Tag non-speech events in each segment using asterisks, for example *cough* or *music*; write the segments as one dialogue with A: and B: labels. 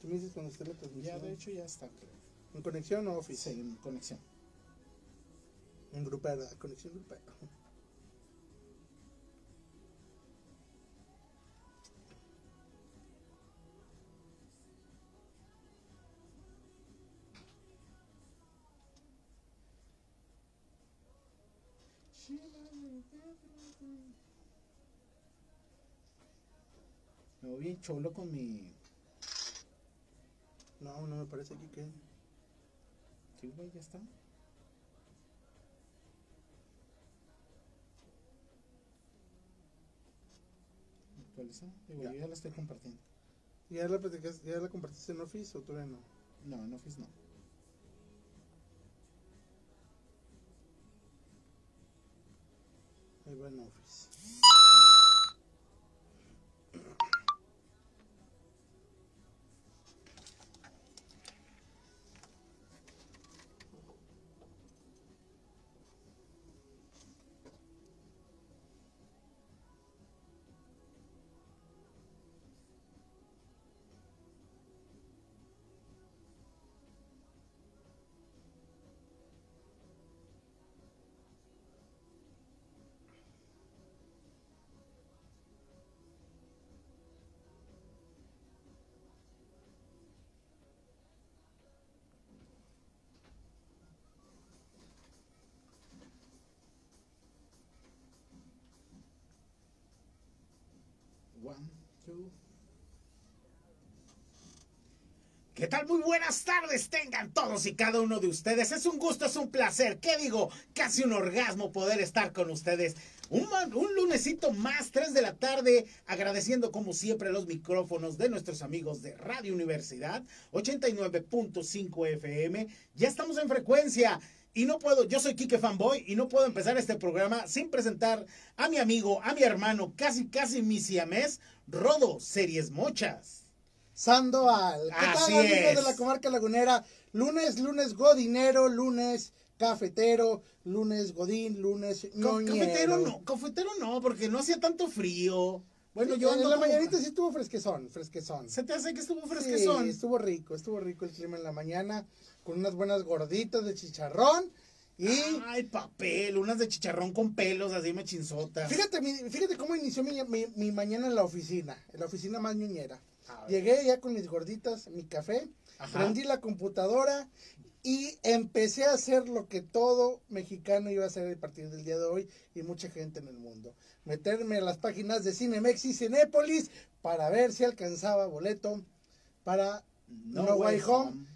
A: Tú me dices cuando esté la
B: Ya,
A: transmisión.
B: de hecho, ya está, creo.
A: ¿En conexión o office?
B: Sí, en conexión.
A: En grupera, conexión grupera.
B: Me voy bien cholo con mi.
A: No, no me parece aquí que.
B: Sí, güey, ya está. Actualiza. Digo,
A: Ya.
B: yo ya la estoy compartiendo.
A: ¿Ya la, ¿Ya la compartiste en office o todavía no?
B: No, en Office no.
A: Ahí va
B: ¿Qué tal? Muy buenas tardes tengan todos y cada uno de ustedes. Es un gusto, es un placer. ¿Qué digo? Casi un orgasmo poder estar con ustedes. Un, un lunesito más, 3 de la tarde, agradeciendo como siempre los micrófonos de nuestros amigos de Radio Universidad 89.5 FM. Ya estamos en frecuencia. Y no puedo, yo soy Kike Fanboy y no puedo empezar este programa sin presentar a mi amigo, a mi hermano, casi casi mi siamés, Rodo Series Mochas.
A: Sandoval. ¿Qué
B: Así
A: tal, amigos
B: es.
A: de la comarca lagunera? Lunes, lunes godinero, lunes cafetero, lunes godín, lunes ñoñero.
B: Cafetero no, cafetero no, porque no hacía tanto frío. Bueno,
A: Sí,
B: yo
A: en la
B: como-
A: mañanita sí estuvo fresquezón, fresquezón.
B: Se te hace que estuvo
A: Sí,
B: fresquezón.
A: estuvo rico, estuvo rico el clima en la mañana, con unas buenas gorditas de chicharrón. Y
B: Ay, papel, unas de chicharrón con pelos, así mechinzotas.
A: fíjate, fíjate cómo inició mi, mi- mi mañana en la oficina, en la oficina más ñoñera.
B: A ver.
A: Llegué ya con mis gorditas, mi café,
B: Ajá.
A: prendí la computadora y empecé a hacer lo que todo mexicano iba a hacer a partir del día de hoy y mucha gente en el mundo. Meterme a las páginas de Cinemex y Cinépolis para ver si alcanzaba boleto para No, Way Home,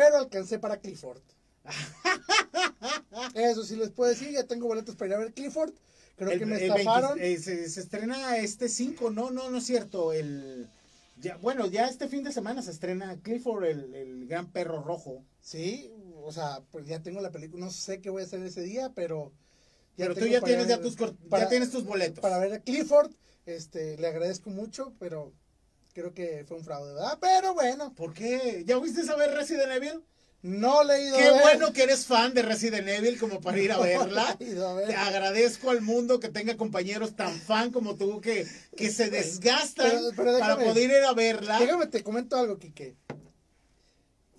A: pero alcancé para Clifford. *laughs* Eso sí les puedo decir, ya tengo boletos para ir a ver Clifford. Creo
B: El-
A: que me estafaron.
B: 20 eh, se, se estrena este 5, no, no, no es cierto. El, ya, bueno, ya este fin de semana se estrena Clifford, el, el gran perro rojo.
A: Sí, o sea, pues ya tengo la película, no sé qué voy a hacer ese día, pero...
B: Pero tú ya tienes,
A: ver-
B: ya tus, ya
A: para-
B: tienes tus boletos.
A: Para ver a Clifford, este, le agradezco mucho, pero creo que fue un fraude, ¿verdad? Pero bueno,
B: ¿Por qué? ¿Ya fuiste a ver Resident Evil?
A: no le he ido
B: Qué
A: a ver.
B: bueno que eres fan de Resident Evil como para ir a *laughs*
A: No
B: verla.
A: a ver.
B: Te agradezco al mundo que tenga compañeros tan fan como tú que, que se desgastan
A: Pero- pero
B: para poder ir a verla.
A: Déjame te comento algo, Quique.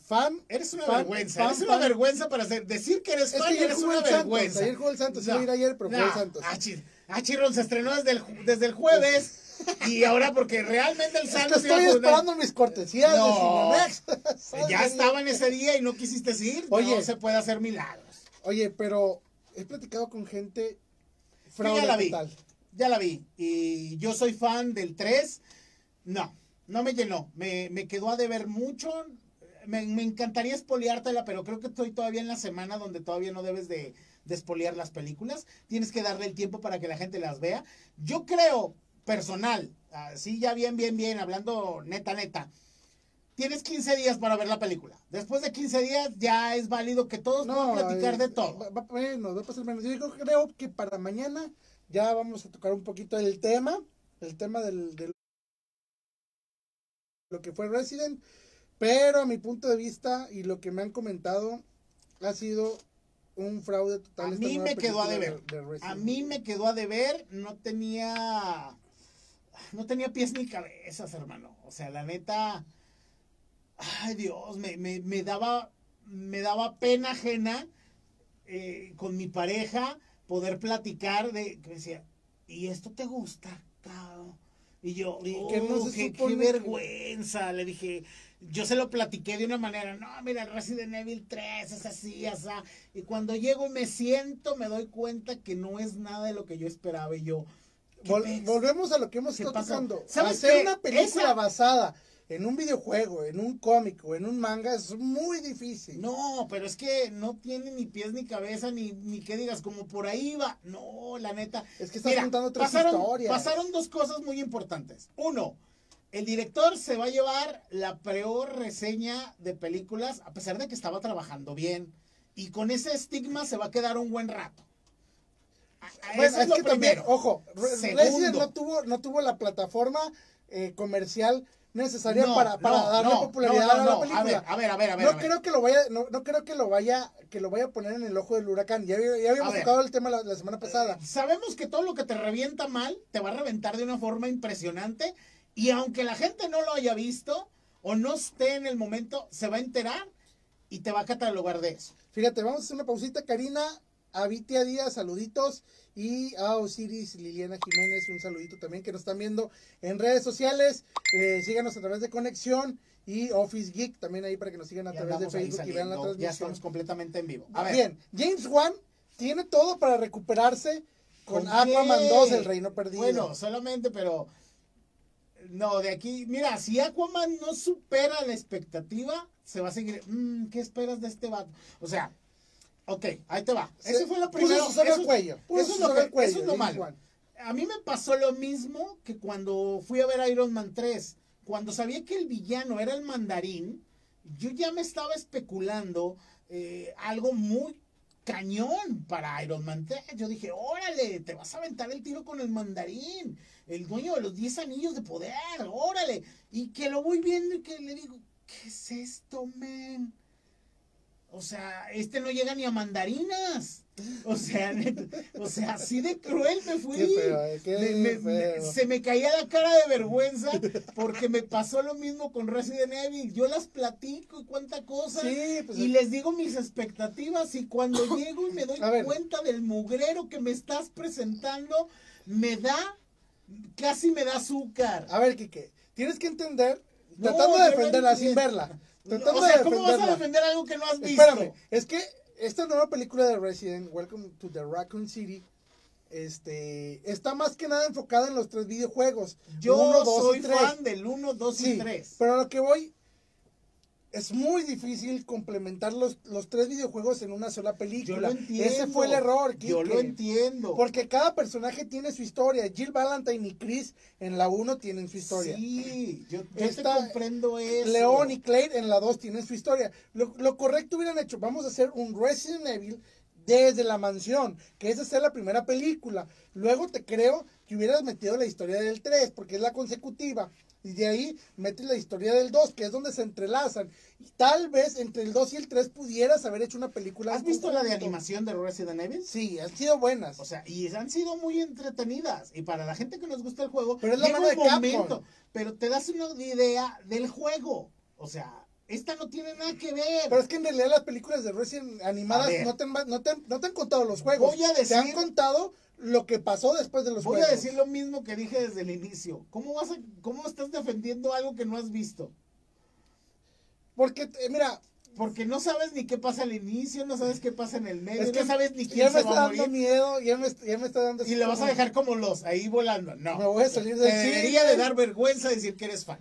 A: Fan.
B: Eres una
A: fan-
B: vergüenza,
A: fan-
B: eres una vergüenza para hacer, decir que eres
A: Es
B: fan
A: que
B: eres una
A: Santos,
B: vergüenza.
A: ayer jugó el Santos, iba a ir ayer, pero jugó el Santos.
B: Ah, chi- ah, Chirron se estrenó desde el, desde el jueves y ahora porque realmente el
A: Es que estoy esperando mis cortesías
B: No.
A: de Cinemex. *laughs*
B: Ya estaban ese día y no quisiste ir.
A: Oye.
B: no se puede hacer milagros.
A: Oye, pero he platicado con gente fraude
B: ya la vi.
A: total.
B: Ya la vi. Y yo soy fan del 3. No, no me llenó. Me, me quedó a deber mucho. Me, me encantaría espoliártela, pero creo que estoy todavía en la semana donde todavía no debes de, de las películas. Tienes que darle el tiempo para que la gente las vea. Yo creo, personal, así ya bien, bien, bien, hablando neta, neta. Tienes 15 días para ver la película. Después de 15 días ya es válido que todos puedan platicar
A: eh,
B: de todo.
A: va- va- bueno, va a pasar menos. Yo creo que para mañana ya vamos a tocar un poquito el tema, el tema del, del lo que fue Resident, pero a mi punto de vista y lo que me han comentado ha sido un fraude total.
B: A mí me quedó a deber.
A: de- de Resident
B: A mí me quedó a deber, no tenía no tenía pies ni cabezas, hermano. O sea, la neta ay Dios, me, me, me daba me daba pena ajena eh, con mi pareja poder platicar de que decía, "¿Y esto te gusta?" cabrón?". Y yo,
A: Y
B: "Oh,
A: que no se
B: qué,
A: que-
B: vergüenza. Le dije, yo se lo platiqué de una manera, no, mira, Resident Evil 3 es así, así. Y cuando llego y me siento, me doy cuenta que no es nada de lo que yo esperaba. Y yo, ¿qué
A: Vol- volvemos a lo que hemos
B: ¿Qué
A: estado tocando.
B: ¿Sabes
A: Hacer
B: qué?
A: una película
B: Esa-
A: basada en un videojuego, en un cómic o en un manga es muy difícil.
B: No, pero es que no tiene ni pies ni cabeza, ni, ni que digas, como por ahí va. No, la neta.
A: Es que estás contando tres
B: pasaron,
A: historias.
B: pasaron dos cosas muy importantes. Uno, el director se va a llevar la peor reseña de películas, a pesar de que estaba trabajando bien. Y con ese estigma se va a quedar un buen rato.
A: Bueno, es,
B: es lo
A: que también,
B: primero.
A: ojo, Re-
B: Segundo.
A: Resident no tuvo, no tuvo la plataforma eh, comercial necesaria
B: No,
A: para, para
B: no,
A: darle
B: no,
A: popularidad a la película.
B: A ver, a ver, a ver, a ver,
A: no
B: a ver.
A: creo que lo vaya, no, no creo que lo vaya, que lo vaya a poner en el ojo del huracán. Ya, ya habíamos tocado el tema la, la semana pasada.
B: Sabemos que todo lo que te revienta mal te va a reventar de una forma impresionante y aunque la gente no lo haya visto o no esté en el momento, se va a enterar y te va a catalogar de eso.
A: Fíjate, vamos a hacer una pausita. Karina, a Vitia Díaz, saluditos. Y a Osiris Liliana Jiménez, un saludito también que nos están viendo en redes sociales. Eh, síganos a través de Conexión y Office Geek también ahí para que nos sigan a
B: Ya
A: través de Facebook y vean la
B: saliendo, ya
A: transmisión.
B: estamos completamente en vivo. A ver,
A: Bien, James Wan tiene todo para recuperarse con,
B: ¿con
A: Aquaman
B: qué?
A: 2, El Reino Perdido.
B: Bueno, solamente, pero no, de aquí, mira, si Aquaman no supera la expectativa, se va a seguir. mm, ¿Qué esperas de este vato? O sea, ok, ahí te va. Ese fue lo primero. eso-
A: cuello, puso
B: eso es lo que-
A: cuello,
B: eso es lo malo. A mí me pasó lo mismo que cuando fui a ver Iron Man 3. Cuando sabía que el villano era el mandarín, yo ya me estaba especulando eh, algo muy cañón para Iron Man 3. Yo dije, órale, te vas a aventar el tiro con el mandarín, el dueño de los 10 anillos de poder, órale. Y que lo voy viendo y que le digo, ¿qué es esto, men? O sea, este no llega ni a mandarinas. O sea, o sea, así de cruel me fui.
A: Qué feo, eh, qué
B: Me- me- me-
A: feo.
B: se me caía la cara de vergüenza porque me pasó lo mismo con Resident Evil. Yo las platico y cuánta cosa.
A: Sí, pues,
B: y les digo mis expectativas y cuando *laughs* llego y me doy cuenta del mugrero que me estás presentando, me da, casi me da azúcar.
A: A ver, Kike, tienes que entender,
B: No,
A: tratando de defenderla sin verla. Tratando
B: o sea,
A: de
B: ¿cómo vas a defender algo que no has visto?
A: Espérame, es que esta nueva película de Resident, Welcome to the Raccoon City, este, está más que nada enfocada en los tres videojuegos.
B: Yo
A: uno, dos
B: soy
A: y tres.
B: fan del 1, 2
A: Sí,
B: y 3.
A: pero a lo que voy, es muy difícil complementar los, los tres videojuegos en una sola
B: Yo
A: película.
B: lo entiendo.
A: Ese fue el error,
B: Yo lo entiendo.
A: Porque cada personaje tiene su historia. Jill Valentine y Chris en la 1 tienen su historia.
B: Sí, yo, yo te comprendo eso.
A: León y Claire en la 2 tienen su historia. Lo, lo correcto hubieran hecho, vamos a hacer un Resident Evil desde la mansión, que esa sea la primera película. Luego te creo que hubieras metido la historia del 3, porque es la consecutiva. Y de ahí metes la historia del 2, que es donde se entrelazan. Y tal vez entre el 2 y el 3 pudieras haber hecho una película.
B: ¿Has visto la de animación de Resident Evil?
A: Sí, han sido buenas.
B: O sea, y han sido muy entretenidas. Y para la gente que nos gusta el juego,
A: Pero es la mano de Capcom.
B: momento, pero te das una idea del juego. O sea, esta no tiene nada que ver.
A: Pero es que en realidad las películas de Resident animadas no te, han, no, te no te han contado los juegos.
B: Voy a
A: Te han
B: decir-
A: contado lo que pasó después de los
B: Voy
A: juegos.
B: a decir lo mismo que dije desde el inicio. ¿Cómo vas a, cómo estás defendiendo algo que no has visto?
A: Porque, eh, mira,
B: Porque no sabes ni qué pasa al inicio, no sabes qué pasa en el medio,
A: es que
B: no sabes ni
A: ya
B: quién
A: me
B: se
A: está dando miedo, ya me, ya me está dando...
B: Y le vas a dejar como los, ahí volando. No.
A: Me voy a salir
B: Te
A: del
B: debería de dar vergüenza decir que eres fan.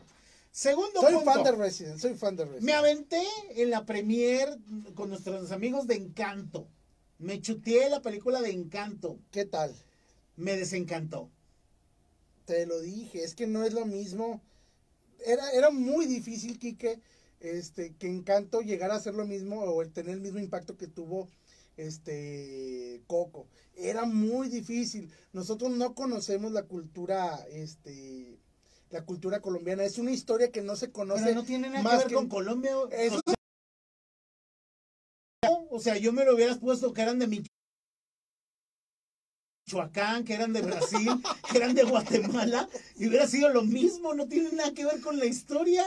B: Segundo
A: Soy
B: punto.
A: fan de Resident, soy fan de Resident.
B: Me aventé en la premier con nuestros amigos de Encanto. Me chuteé la película de Encanto.
A: ¿Qué tal?
B: Me desencantó.
A: Te lo dije, es que no es lo mismo. Era, era muy difícil, Quique, este, que Encanto llegara a ser lo mismo o el tener el mismo impacto que tuvo este Coco. Era muy difícil. Nosotros no conocemos la cultura, este, la cultura colombiana. Es una historia que no se conoce.
B: Pero no tiene nada
A: más
B: que ver
A: que-
B: con Colombia.
A: Es-
B: o, sea, o sea, yo me lo hubieras puesto que eran de Michoacán, que eran de Brasil, *laughs* que eran de Guatemala, y hubiera sido lo mismo, no tiene nada que ver con la historia.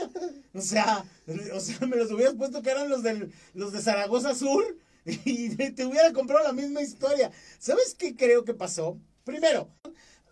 B: O sea, o sea, me los hubieras puesto que eran los del, los de Zaragoza Sur *laughs* y te hubiera comprado la misma historia. ¿Sabes qué creo que pasó? Primero,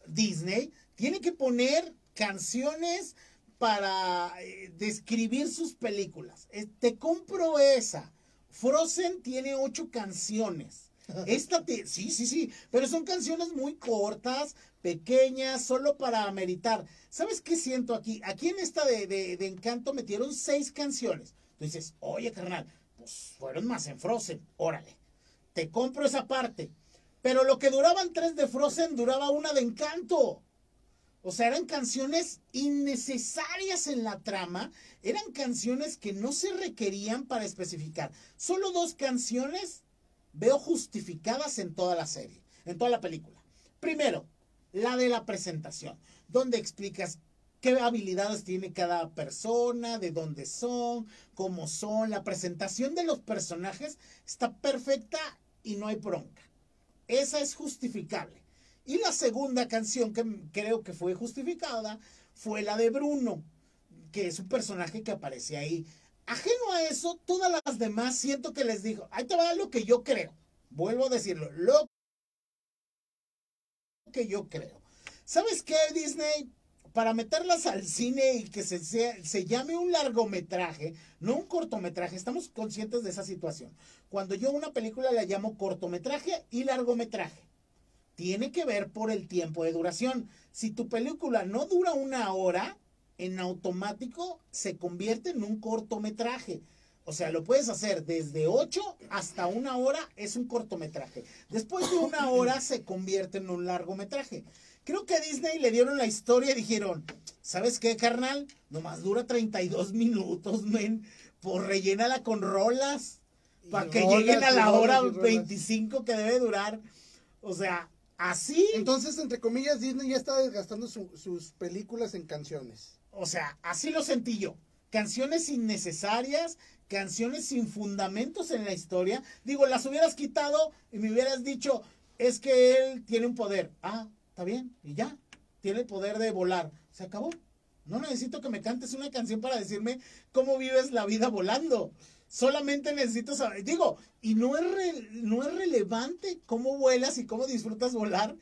B: Disney tiene que poner canciones para eh, describir sus películas. Eh, te compro esa. Frozen tiene ocho canciones. *laughs* Esta te- sí, sí, sí, pero son canciones muy cortas, pequeñas, solo para ameritar. ¿Sabes qué siento aquí? Aquí en esta de, de- de Encanto metieron seis canciones. Tú dices, oye, carnal, pues fueron más en Frozen, órale. Te compro esa parte. Pero lo que duraban tres de Frozen duraba una de Encanto. O sea, eran canciones innecesarias en la trama, eran canciones que no se requerían para especificar. Solo dos canciones veo justificadas en toda la serie, en toda la película. Primero, la de la presentación, donde explicas qué habilidades tiene cada persona, de dónde son, cómo son. La presentación de los personajes está perfecta y no hay bronca. Esa es justificable. Y la segunda canción que creo que fue justificada fue la de Bruno, que es un personaje que aparece ahí. Ajeno a eso, todas las demás siento que les dijo, ahí te va lo que yo creo. Vuelvo a decirlo, lo que yo creo. ¿Sabes qué, Disney? Para meterlas al cine y que se, sea- se llame un largometraje, no un cortometraje, estamos conscientes de esa situación. Cuando yo una película la llamo cortometraje y largometraje tiene que ver por el tiempo de duración. Si tu película no dura una hora, en automático se convierte en un cortometraje. O sea, lo puedes hacer desde 8 hasta una hora, es un cortometraje. Después de una *coughs* hora se convierte en un largometraje. Creo que a Disney le dieron la historia y dijeron, ¿sabes qué, carnal? Nomás dura 32 minutos, men. Por rellénala con rolas. Para que
A: rolas,
B: lleguen a la hora
A: y rolas.
B: 25 que debe durar. O sea, así.
A: Entonces, entre comillas, Disney ya está desgastando su- sus películas en canciones.
B: O sea, así lo sentí yo. Canciones innecesarias, canciones sin fundamentos en la historia. Digo, las hubieras quitado y me hubieras dicho, es que él tiene un poder. Ah, está bien, y ya. Tiene el poder de volar. Se acabó. No necesito que me cantes una canción para decirme cómo vives la vida volando. Solamente necesito saber. Digo, y no es, no es relevante cómo vuelas y cómo disfrutas volar.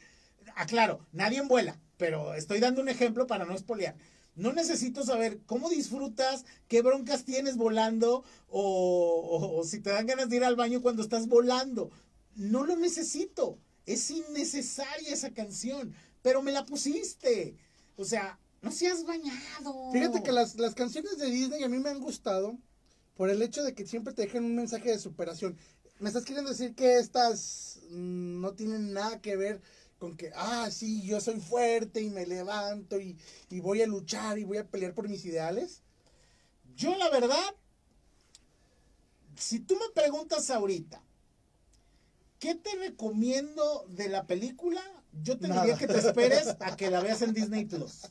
B: Aclaro, nadie vuela, pero estoy dando un ejemplo para no espolear. No necesito saber cómo disfrutas, qué broncas tienes volando o si te dan ganas de ir al baño cuando estás volando. No lo necesito. Es innecesaria esa canción, pero me la pusiste. O sea, no seas bañado.
A: Fíjate que las, las canciones de Disney a mí me han gustado por el hecho de que siempre te dejan un mensaje de superación. Me estás queriendo decir que estas mm, no tienen nada que ver con que, ah, sí, yo soy fuerte y me levanto y, y voy a luchar y voy a pelear por mis ideales.
B: Yo la verdad, si tú me preguntas ahorita, ¿qué te recomiendo de la película? Yo te
A: Nada.
B: diría que te esperes a que la veas en Disney Plus.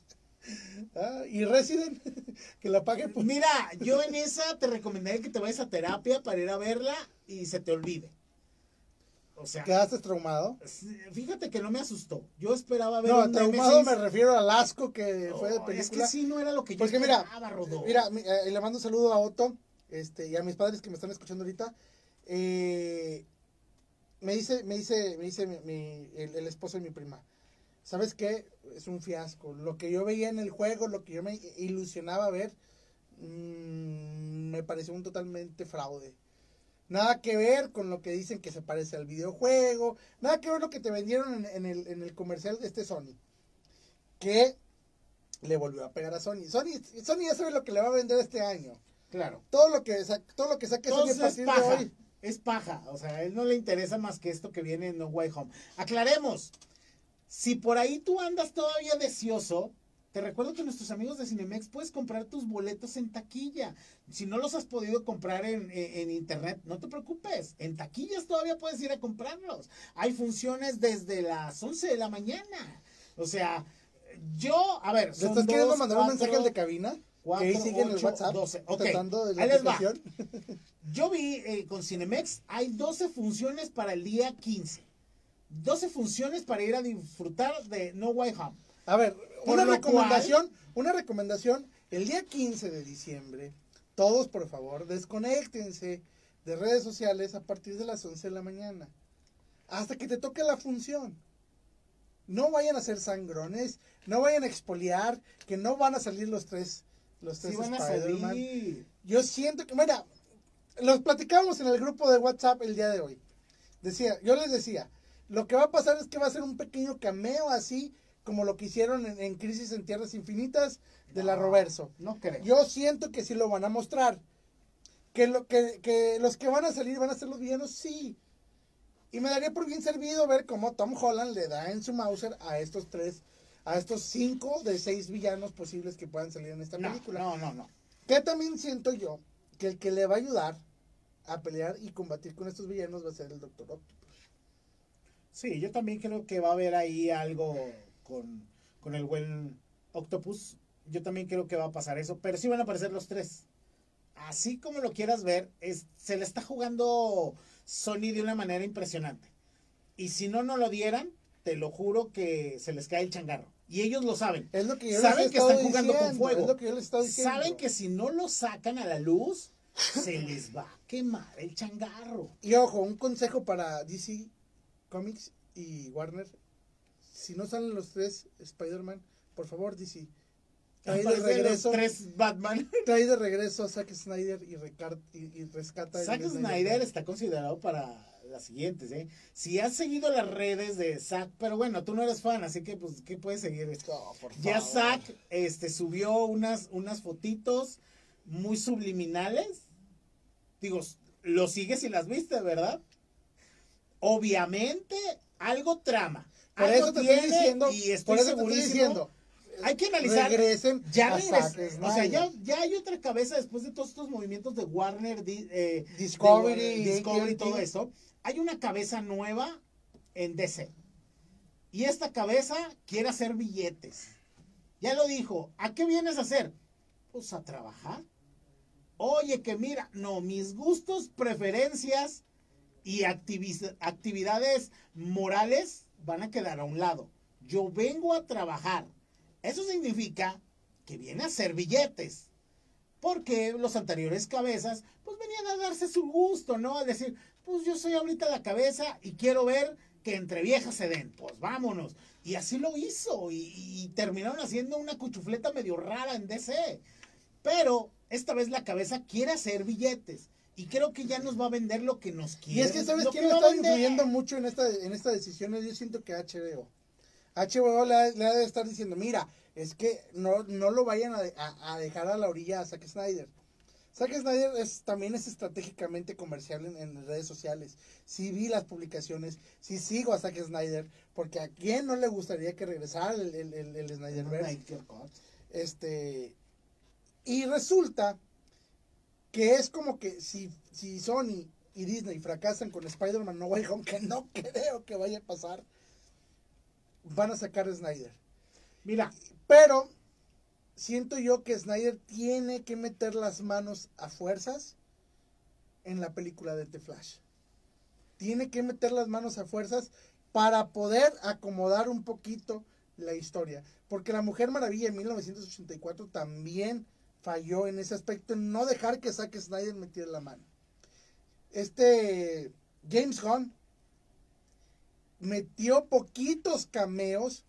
A: Ah, y Resident, *laughs* que la pague por...
B: Mira, yo en esa te recomendaría que te vayas a terapia para ir a verla y se te olvide. O sea,
A: ¿Quedaste traumado?
B: fíjate que no me asustó. Yo esperaba ver
A: No,
B: un
A: traumado me refiero al asco que fue de película.
B: es que sí, no era lo que yo
A: Porque mira,
B: Rodó.
A: mira, mi- eh, le mando un saludo a Otto este, y a mis padres que me están escuchando ahorita. Eh, me dice, me dice, me dice mi- mi- el, el esposo de mi prima. ¿Sabes qué? Es un fiasco. Lo que yo veía en el juego, lo que yo me ilusionaba ver, mm, me pareció un totalmente fraude. Nada que ver con lo que dicen que se parece al videojuego. Nada que ver lo que te vendieron en, en el, en el comercial de este Sony. Que le volvió a pegar a Sony. Sony, Sony ya sabe lo que le va a vender este año.
B: Claro.
A: Todo lo que, todo lo que saque Sony a partir de hoy.
B: Es paja. O sea, a él no le interesa más que esto que viene en No Way Home. Aclaremos. Si por ahí tú andas todavía deseoso, te recuerdo que nuestros amigos de Cinemex puedes comprar tus boletos en taquilla. Si no los has podido comprar en, en, internet, no te preocupes. En taquillas todavía puedes ir a comprarlos. Hay funciones desde las 11 de la mañana. O sea, yo, a ver.
A: ¿Le estás queriendo mandar un mensaje al de cabina? que ahí sigue en el WhatsApp.
B: 12. Okay. ahí les va. Yo vi eh, con Cinemex, hay 12 funciones para el día 15. 12 funciones para ir a disfrutar de No Way Home.
A: A ver, una recomendación, una recomendación, el día 15 de diciembre, todos por favor, desconéctense de redes sociales a partir de las 11 de la mañana, hasta que te toque la función. No vayan a ser sangrones, no vayan a expoliar, que no van a salir los tres, los tres Spider-Man. Yo siento que, mira, los platicábamos en el grupo de WhatsApp el día de hoy. Decía, yo les decía, lo que va a pasar es que va a ser un pequeño cameo así como lo que hicieron en, Crisis en Tierras Infinitas de la Roverso.
B: No creo.
A: Yo siento que sí lo van a mostrar. Que, lo, que, que los que van a salir van a ser los villanos, sí. Y me daría por bien servido ver cómo Tom Holland le da en su Mauser a estos tres, a estos cinco de seis villanos posibles que puedan salir en esta película.
B: No, no, no.
A: Que también siento yo que el que le va a ayudar a pelear y combatir con estos villanos va a ser el Doctor Octopus.
B: Sí, yo también creo que va a haber ahí algo con, con el buen Octopus. Yo también creo que va a pasar eso, pero sí van a aparecer los tres. Así como lo quieras ver, es, se le está jugando Sony de una manera impresionante. Y si no no lo dieran, te lo juro que se les cae el changarro. Y ellos lo saben.
A: Es lo que yo
B: saben
A: que
B: están jugando con fuego.
A: Es lo que yo les estoy diciendo.
B: Saben que si no lo sacan a la luz, se les va a quemar el changarro.
A: Y ojo, un consejo para DC Comics y Warner, si no salen los tres Spider-Man, por favor, DC,
B: trae de regreso. tres Batman. *laughs*
A: Trae de regreso a Zack Snyder y, y, rescata.
B: Zack Snyder está considerado para las siguientes, ¿eh? Si has seguido las redes de Zack, pero bueno, tú no eres fan, así que, pues, ¿qué puedes seguir?
A: Oh,
B: ya Zack este, subió unas, unas fotitos muy subliminales. Digo, lo sigues y las viste, ¿verdad? Obviamente algo trama.
A: Por eso te estoy diciendo,
B: y estoy diciendo. Hay que analizar.
A: Regresen
B: ya O sea, ya, ya, hay otra cabeza después de todos estos movimientos de Warner, eh,
A: Discovery,
B: Discovery y todo eso. Hay una cabeza nueva en DC. Y esta cabeza quiere hacer billetes. Ya lo dijo. ¿A qué vienes a hacer? Pues a trabajar. Oye, que mira, no, mis gustos, preferencias y actividades morales van a quedar a un lado. Yo vengo a trabajar. Eso significa que viene a hacer billetes. Porque los anteriores cabezas, pues venían a darse su gusto, ¿no? A decir, pues yo soy ahorita la cabeza y quiero ver que entre viejas se den. Pues vámonos. Y así lo hizo. Y, y terminaron haciendo una cuchufleta medio rara en DC. Pero esta vez la cabeza quiere hacer billetes y creo que ya nos va a vender lo que nos quiere.
A: Y es que sabes quién está influyendo mucho en esta en esta decisión, yo siento que HBO. HBO le, ha de estar diciendo, mira, es que no, no lo vayan a, dejar a la orilla a Zack Snyder. Zack Snyder es, también es estratégicamente comercial en, redes sociales. Sí vi las publicaciones, sí sigo a Zack Snyder, porque a quién no le gustaría que regresara el, el, el, el Snyderverse. Este, y resulta que es como que si, si Sony y Disney fracasan con Spider-Man No Way Home, *laughs* que no creo que vaya a pasar, van a sacar a Snyder.
B: Mira,
A: pero siento yo que Snyder tiene que meter las manos a fuerzas en la película de The Flash. Tiene que meter las manos a fuerzas para poder acomodar un poquito la historia. Porque La Mujer Maravilla en 1984 también falló en ese aspecto, en no dejar que Zack Snyder metiera la mano. Este James Gunn metió poquitos cameos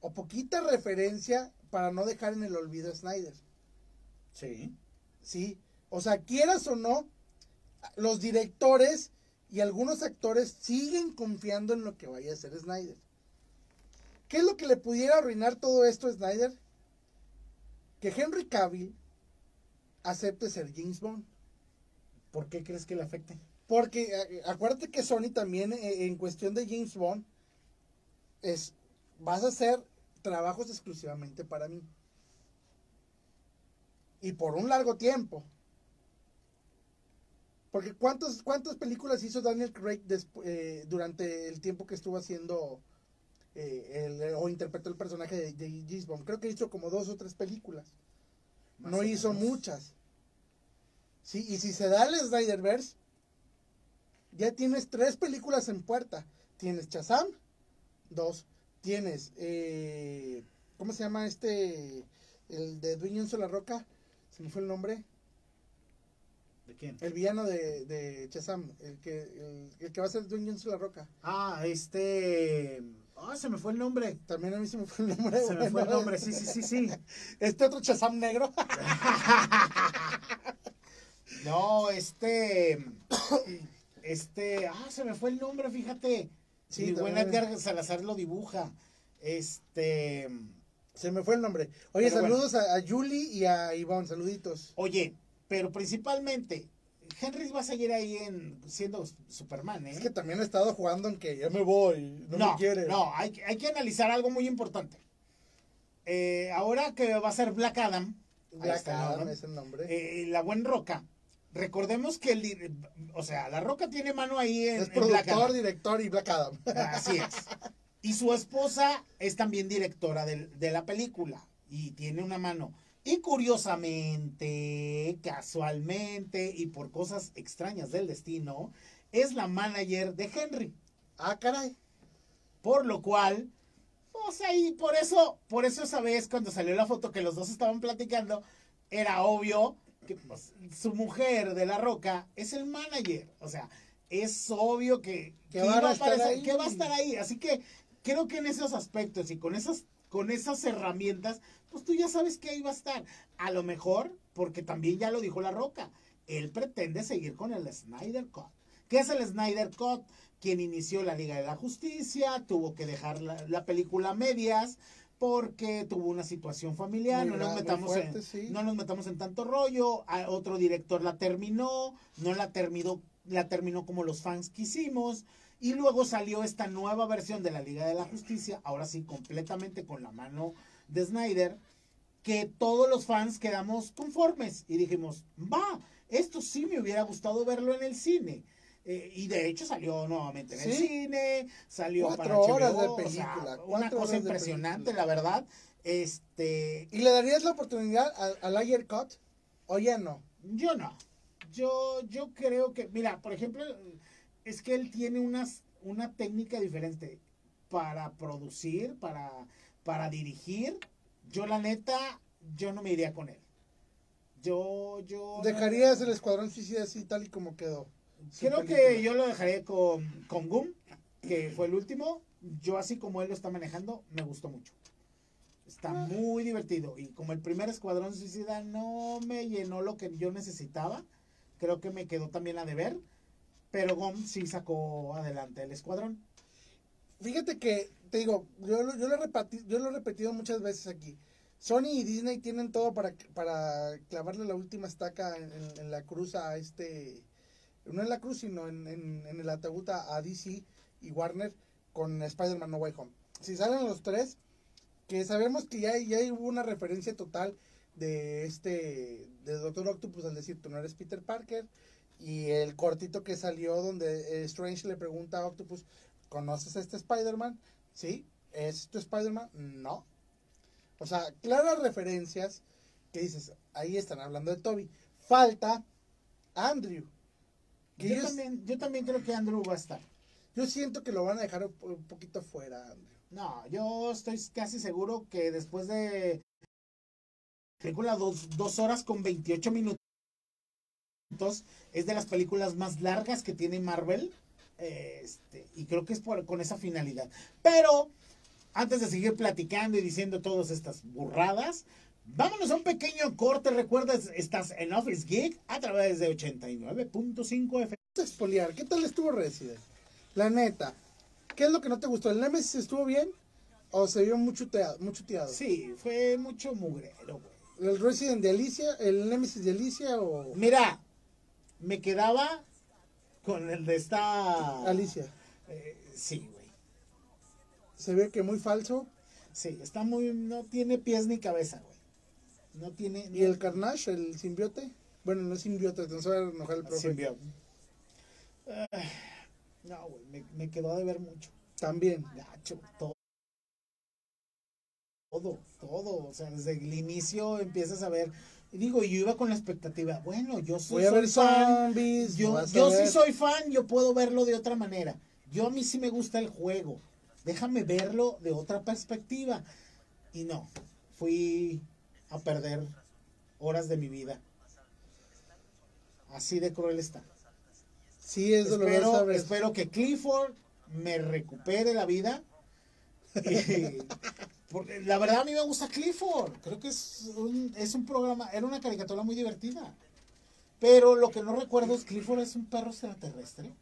A: o poquita referencia para no dejar en el olvido a Snyder.
B: Sí.
A: Sí. O sea, quieras o no, los directores y algunos actores siguen confiando en lo que vaya a hacer Snyder. ¿Qué es lo que le pudiera arruinar todo esto a Snyder? Que Henry Cavill acepte ser James Bond.
B: ¿Por qué crees que le afecte?
A: Porque eh, acuérdate que Sony también eh, en cuestión de James Bond es vas a hacer trabajos exclusivamente para mí. Y por un largo tiempo. Porque ¿cuántos, ¿cuántas películas hizo Daniel Craig eh, durante el tiempo que estuvo haciendo eh, o interpretó el personaje de, de Creo que hizo como dos o tres películas. no hizo muchas. Sí, y si se da el Snyderverse, ya tienes tres películas en puerta. Tienes Chazam, dos. Tienes, eh, ¿cómo se llama este? El de Dwayne la Roca. Se me fue el nombre.
B: ¿De quién?
A: El villano de, de Chazam, el que, el, que va a ser Dwayne la Roca.
B: Ah, este. Ah, se me fue el nombre.
A: También a mí se me fue el nombre.
B: Se me fue el nombre, sí, sí, sí, sí. *laughs*
A: Este otro Chazam negro. *laughs*
B: no, este. *coughs* Este. Ah, se me fue el nombre, fíjate. Sí, buen Edgar Salazar lo dibuja. Este.
A: Se me fue el nombre. Oye, saludos a, a Julie y a Ivonne, saluditos.
B: Oye, pero principalmente, Henry va a seguir ahí en siendo Superman, ¿eh?
A: Es que también ha estado jugando en que ya me voy, no, me quiere.
B: No, hay, hay, que analizar algo muy importante. Eh, ahora que va a ser Black Adam.
A: Black Adam es el nombre.
B: Eh, la Buen Roca. Recordemos que el, o sea, la Roca tiene mano ahí en,
A: es productor, director y Black Adam.
B: Así es. Y su esposa es también directora de, de la película y tiene una mano. Y curiosamente, casualmente y por cosas extrañas del destino, es la manager de Henry.
A: Ah, caray.
B: Por lo cual, o sea, y por eso, por eso esa vez cuando salió la foto que los dos estaban platicando, era obvio que pues, su mujer de la roca es el manager. O sea, es obvio que,
A: que, va, a estar
B: ahí. que va a estar ahí. Así que creo que en esos aspectos y con esas, con esas herramientas, pues tú ya sabes que ahí va a estar. A lo mejor, porque también ya lo dijo La Roca, él pretende seguir con el Snyder Cut. ¿Qué es el Snyder Cut? Quien inició la Liga de la Justicia, tuvo que dejar la, película a medias porque tuvo una situación familiar, no nos, metamos en, no nos metamos en tanto rollo, otro director la terminó, no la terminó, la terminó como los fans quisimos, y luego salió esta nueva versión de la Liga de la Justicia, ahora sí completamente con la mano de Snyder, que todos los fans quedamos conformes y dijimos, va, esto sí me hubiera gustado verlo en el cine. Eh, y de hecho salió nuevamente en el cine, salió
A: Cuatro horas de película.
B: una cosa impresionante, la verdad. Este.
A: ¿Y le darías la oportunidad al Ayer Cut? ¿O ya no?
B: Yo no. Yo, yo creo que, mira, por ejemplo, es que él tiene unas, una técnica diferente para producir, para para dirigir, yo la neta, yo no me iría con él. Yo, yo...
A: ¿Dejarías el Escuadrón Suicida así tal y como quedó?
B: Creo que yo lo dejaría con, con Goom, que fue el último. Yo así como él lo está manejando, me gustó mucho. Está ah. muy divertido. Y como el primer Escuadrón Suicida no me llenó lo que yo necesitaba, creo que me quedó también a deber. Pero Goom sí sacó adelante el Escuadrón.
A: Fíjate que te digo, yo, yo, lo he repetido, yo lo he repetido muchas veces aquí. Sony y Disney tienen todo para, para clavarle la última estaca en, la cruz a este, no en la cruz, sino en, el ataúd a DC y Warner con Spider-Man No Way Home. Si salen los tres, que sabemos que ya, hubo una referencia total de este, de Doctor Octopus al decir, tú no eres Peter Parker, y el cortito que salió donde Strange le pregunta a Octopus, ¿conoces a este Spider-Man? ¿Sí? ¿Es tu Spider-Man? No. O sea, claras referencias que dices, ahí están hablando de Toby. Falta Andrew.
B: Yo, también, yo también creo que Andrew va a estar.
A: Yo siento que lo van a dejar un poquito fuera, Andrew.
B: No, yo estoy casi seguro que después de película dos, dos horas con 28 minutos es de las películas más largas que tiene Marvel este, y creo que es por, con esa finalidad. Pero antes de seguir platicando y diciendo todas estas burradas, vámonos a un pequeño corte. Recuerdas, estás en Office Geek a través de 89.5 FM.
A: Expoliar, ¿qué tal estuvo Resident? La neta, ¿qué es lo que no te gustó? ¿El Nemesis estuvo bien? ¿O se vio mucho teado? Mucho teado?
B: Sí, fue mucho mugrero,
A: ¿El Resident de Alicia? ¿El Nemesis de Alicia? O...
B: Mira, me quedaba con el de esta...
A: Alicia.
B: Eh, sí, güey.
A: Se ve que muy falso.
B: Sí, está muy... No tiene pies ni cabeza, güey. No tiene.
A: ¿Y el Carnage, el simbiote? Bueno, no es simbiote, no se va a enojar el profe.
B: Simbiote. No, güey, me, me quedó de ver mucho.
A: También.
B: Gacho, todo. Todo, todo. O sea, desde el inicio empiezas a ver. y Digo, yo iba con la expectativa. Bueno, yo soy,
A: Voy a
B: soy
A: ver
B: fan.
A: zombies.
B: Yo,
A: vas
B: yo sí soy fan, yo puedo verlo de otra manera. Yo a mí sí me gusta el juego. Déjame verlo de otra perspectiva. Y no, fui a perder horas de mi vida. Así de cruel está.
A: Sí, es
B: Espero, espero que Clifford me recupere la vida. Y- *laughs* porque la verdad a mí me gusta Clifford. Creo que es un, es un programa, era una caricatura muy divertida. Pero lo que no recuerdo es Clifford es un perro extraterrestre.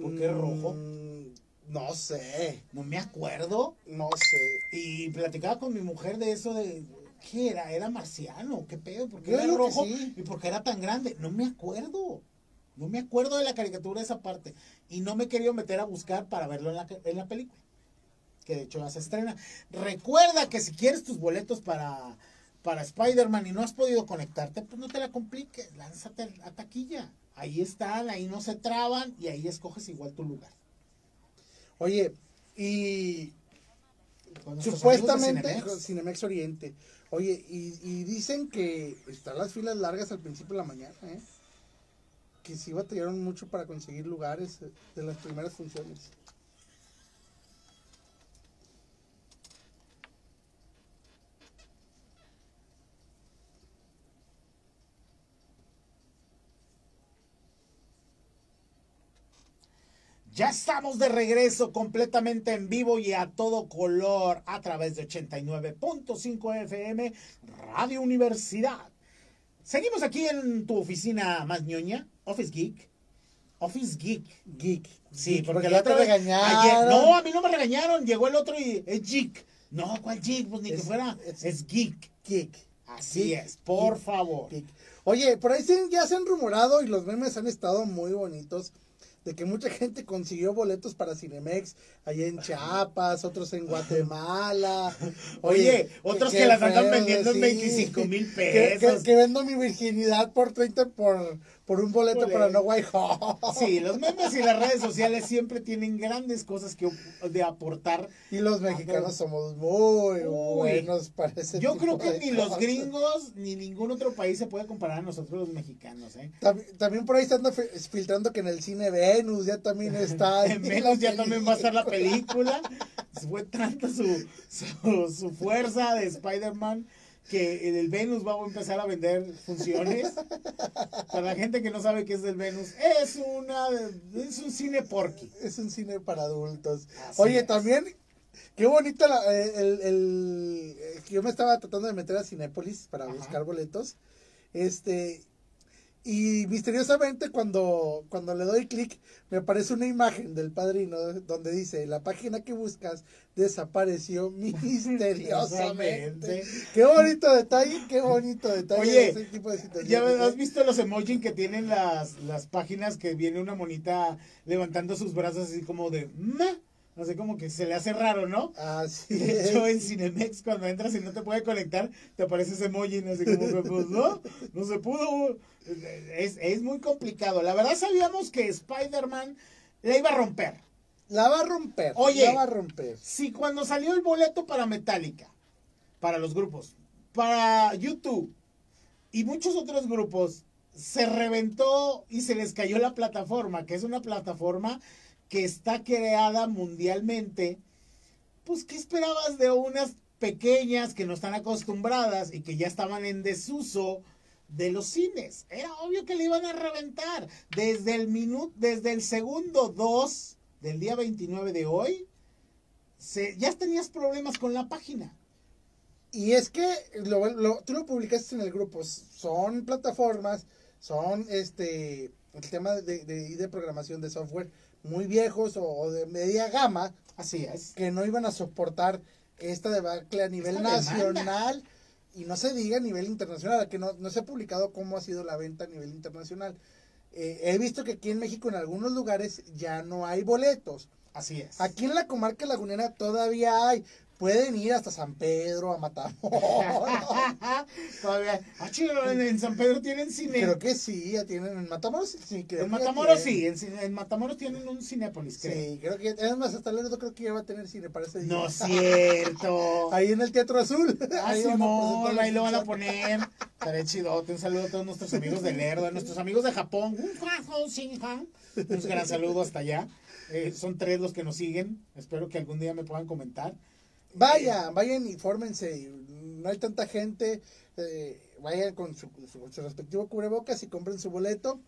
B: ¿Por qué rojo?
A: Mm, No sé,
B: No me acuerdo.
A: no sé.
B: Y platicaba con mi mujer de eso de ¿qué era? ¿Era marciano? ¿Qué pedo? ¿Por qué
A: Yo
B: era rojo?
A: sí.
B: ¿Y por qué era tan grande? No me acuerdo. No me acuerdo de la caricatura esa parte. Y no me he querido meter a buscar para verlo en la, en la película. Que de hecho ya se estrena. Recuerda que si quieres tus boletos para, para Spider-Man y no has podido conectarte, pues no te la compliques. Lánzate a taquilla. Ahí están, ahí no se traban y ahí escoges igual tu lugar.
A: Oye, y supuestamente.
B: Cinemex
A: Oriente. Oye, y, y dicen que están las filas largas al principio de la mañana, ¿eh? Que sí batallaron mucho para conseguir lugares eh, de las primeras funciones.
B: Ya estamos de regreso completamente en vivo y a todo color a través de 89.5 FM Radio Universidad. Seguimos aquí en tu oficina más ñoña, Office Geek. Office Geek.
A: Geek.
B: Sí,
A: Geek,
B: porque la otra vez-
A: regañaron.
B: ayer- no, a mí no me regañaron. Llegó el otro y es Geek. No, ¿cuál Geek? Pues ni que fuera.
A: es-
B: Es, Geek.
A: Geek.
B: Así
A: Geek,
B: es, por
A: geek,
B: favor.
A: Oye, por ahí sí ya se han rumorado y los memes han estado muy bonitos de que mucha gente consiguió boletos para Cinemex allá en Chiapas, otros en Guatemala. *laughs*
B: Oye, otros que las andan vendiendo en
A: sí.
B: 25 mil
A: Que, que-
B: pesos.
A: que vendo mi virginidad por 30 por, por un boleto para No Way Home.
B: Sí, los memes y las redes sociales siempre tienen grandes cosas que de aportar.
A: Y los mexicanos somos muy
B: Uy.
A: buenos para ese
B: Yo
A: tipo
B: creo que
A: de
B: ni los gringos ni ningún otro país se puede comparar a nosotros los mexicanos, ¿eh?
A: También, también por ahí están fi- filtrando que en el cine Venus ya también está. *laughs*
B: En Venus ya también va a estar la película. Fue tanta su, su, su fuerza de Spider-Man que en el Venus va a empezar a vender funciones. Para la gente que no sabe qué es el Venus, es una es un cine porky.
A: Es un cine para adultos.
B: Así
A: Oye,
B: es.
A: también, qué bonito la- eh, el, el- eh, Yo me estaba tratando de meter a Cinépolis para
B: Ajá.
A: buscar boletos. Este. Y misteriosamente cuando, cuando le doy clic me aparece una imagen del padrino donde dice la página que buscas desapareció *laughs* misteriosamente. qué bonito detalle, qué bonito detalle.
B: Oye,
A: ese tipo de
B: ¿Ya has visto los emojis que tienen las, las páginas que viene una monita levantando sus brazos así como de "Ma"? Así como que se le hace raro, ¿no?
A: Así
B: De
A: es.
B: hecho, en Cinemex, cuando entras y no te puede conectar, te aparece ese emoji, ¿no? así como que, pues, no, no se pudo. Es, es muy complicado. La verdad, sabíamos que Spider-Man la iba a romper.
A: La va a romper.
B: Oye.
A: La va a romper.
B: Si cuando salió el boleto para Metallica, para los grupos, para YouTube y muchos otros grupos, se reventó y se les cayó la plataforma, que es una plataforma que está creada mundialmente, pues ¿qué esperabas de unas pequeñas que no están acostumbradas y que ya estaban en desuso de los cines? Era obvio que le iban a reventar. Desde el minuto, desde el segundo 2 del día 29 de hoy, se, ya tenías problemas con la página.
A: Y es que lo, lo- tú lo publicaste en el grupo. Son plataformas, son este el tema de, de, de programación de software muy viejos o, o de media gama
B: Así es.
A: que no iban a soportar esta debacle a nivel
B: Esta demanda.
A: nacional y no se diga a nivel internacional, que no, no se ha publicado cómo ha sido la venta a nivel internacional. Eh, he visto que aquí en México en algunos lugares ya no hay boletos.
B: Así es.
A: Aquí en la comarca lagunera todavía hay, pueden ir hasta San Pedro, a Matamoros. *laughs*
B: Todavía. Ah, chido, en, en San Pedro tienen cine.
A: creo que sí, ya tienen en Matamoros. Sí, creo
B: en
A: que
B: Matamoros sí, en, en Matamoros tienen un Cinépolis, creo.
A: Sí, creo que es más, hasta Lerdo creo que ya va a tener cine para ese día.
B: No es cierto. *laughs*
A: Ahí en el Teatro Azul.
B: Ah, *laughs*
A: Ahí
B: Simón, ahí lo van a poner. Estaré chidote. Un saludo a todos nuestros amigos de Lerdo, a nuestros amigos de Japón. Un gran saludo hasta allá. Eh, son tres los que nos siguen. Espero que algún día me puedan comentar.
A: Vayan, vayan y fórmense. No hay tanta gente. eh, vayan con su, su- su respectivo cubrebocas y compren su boleto.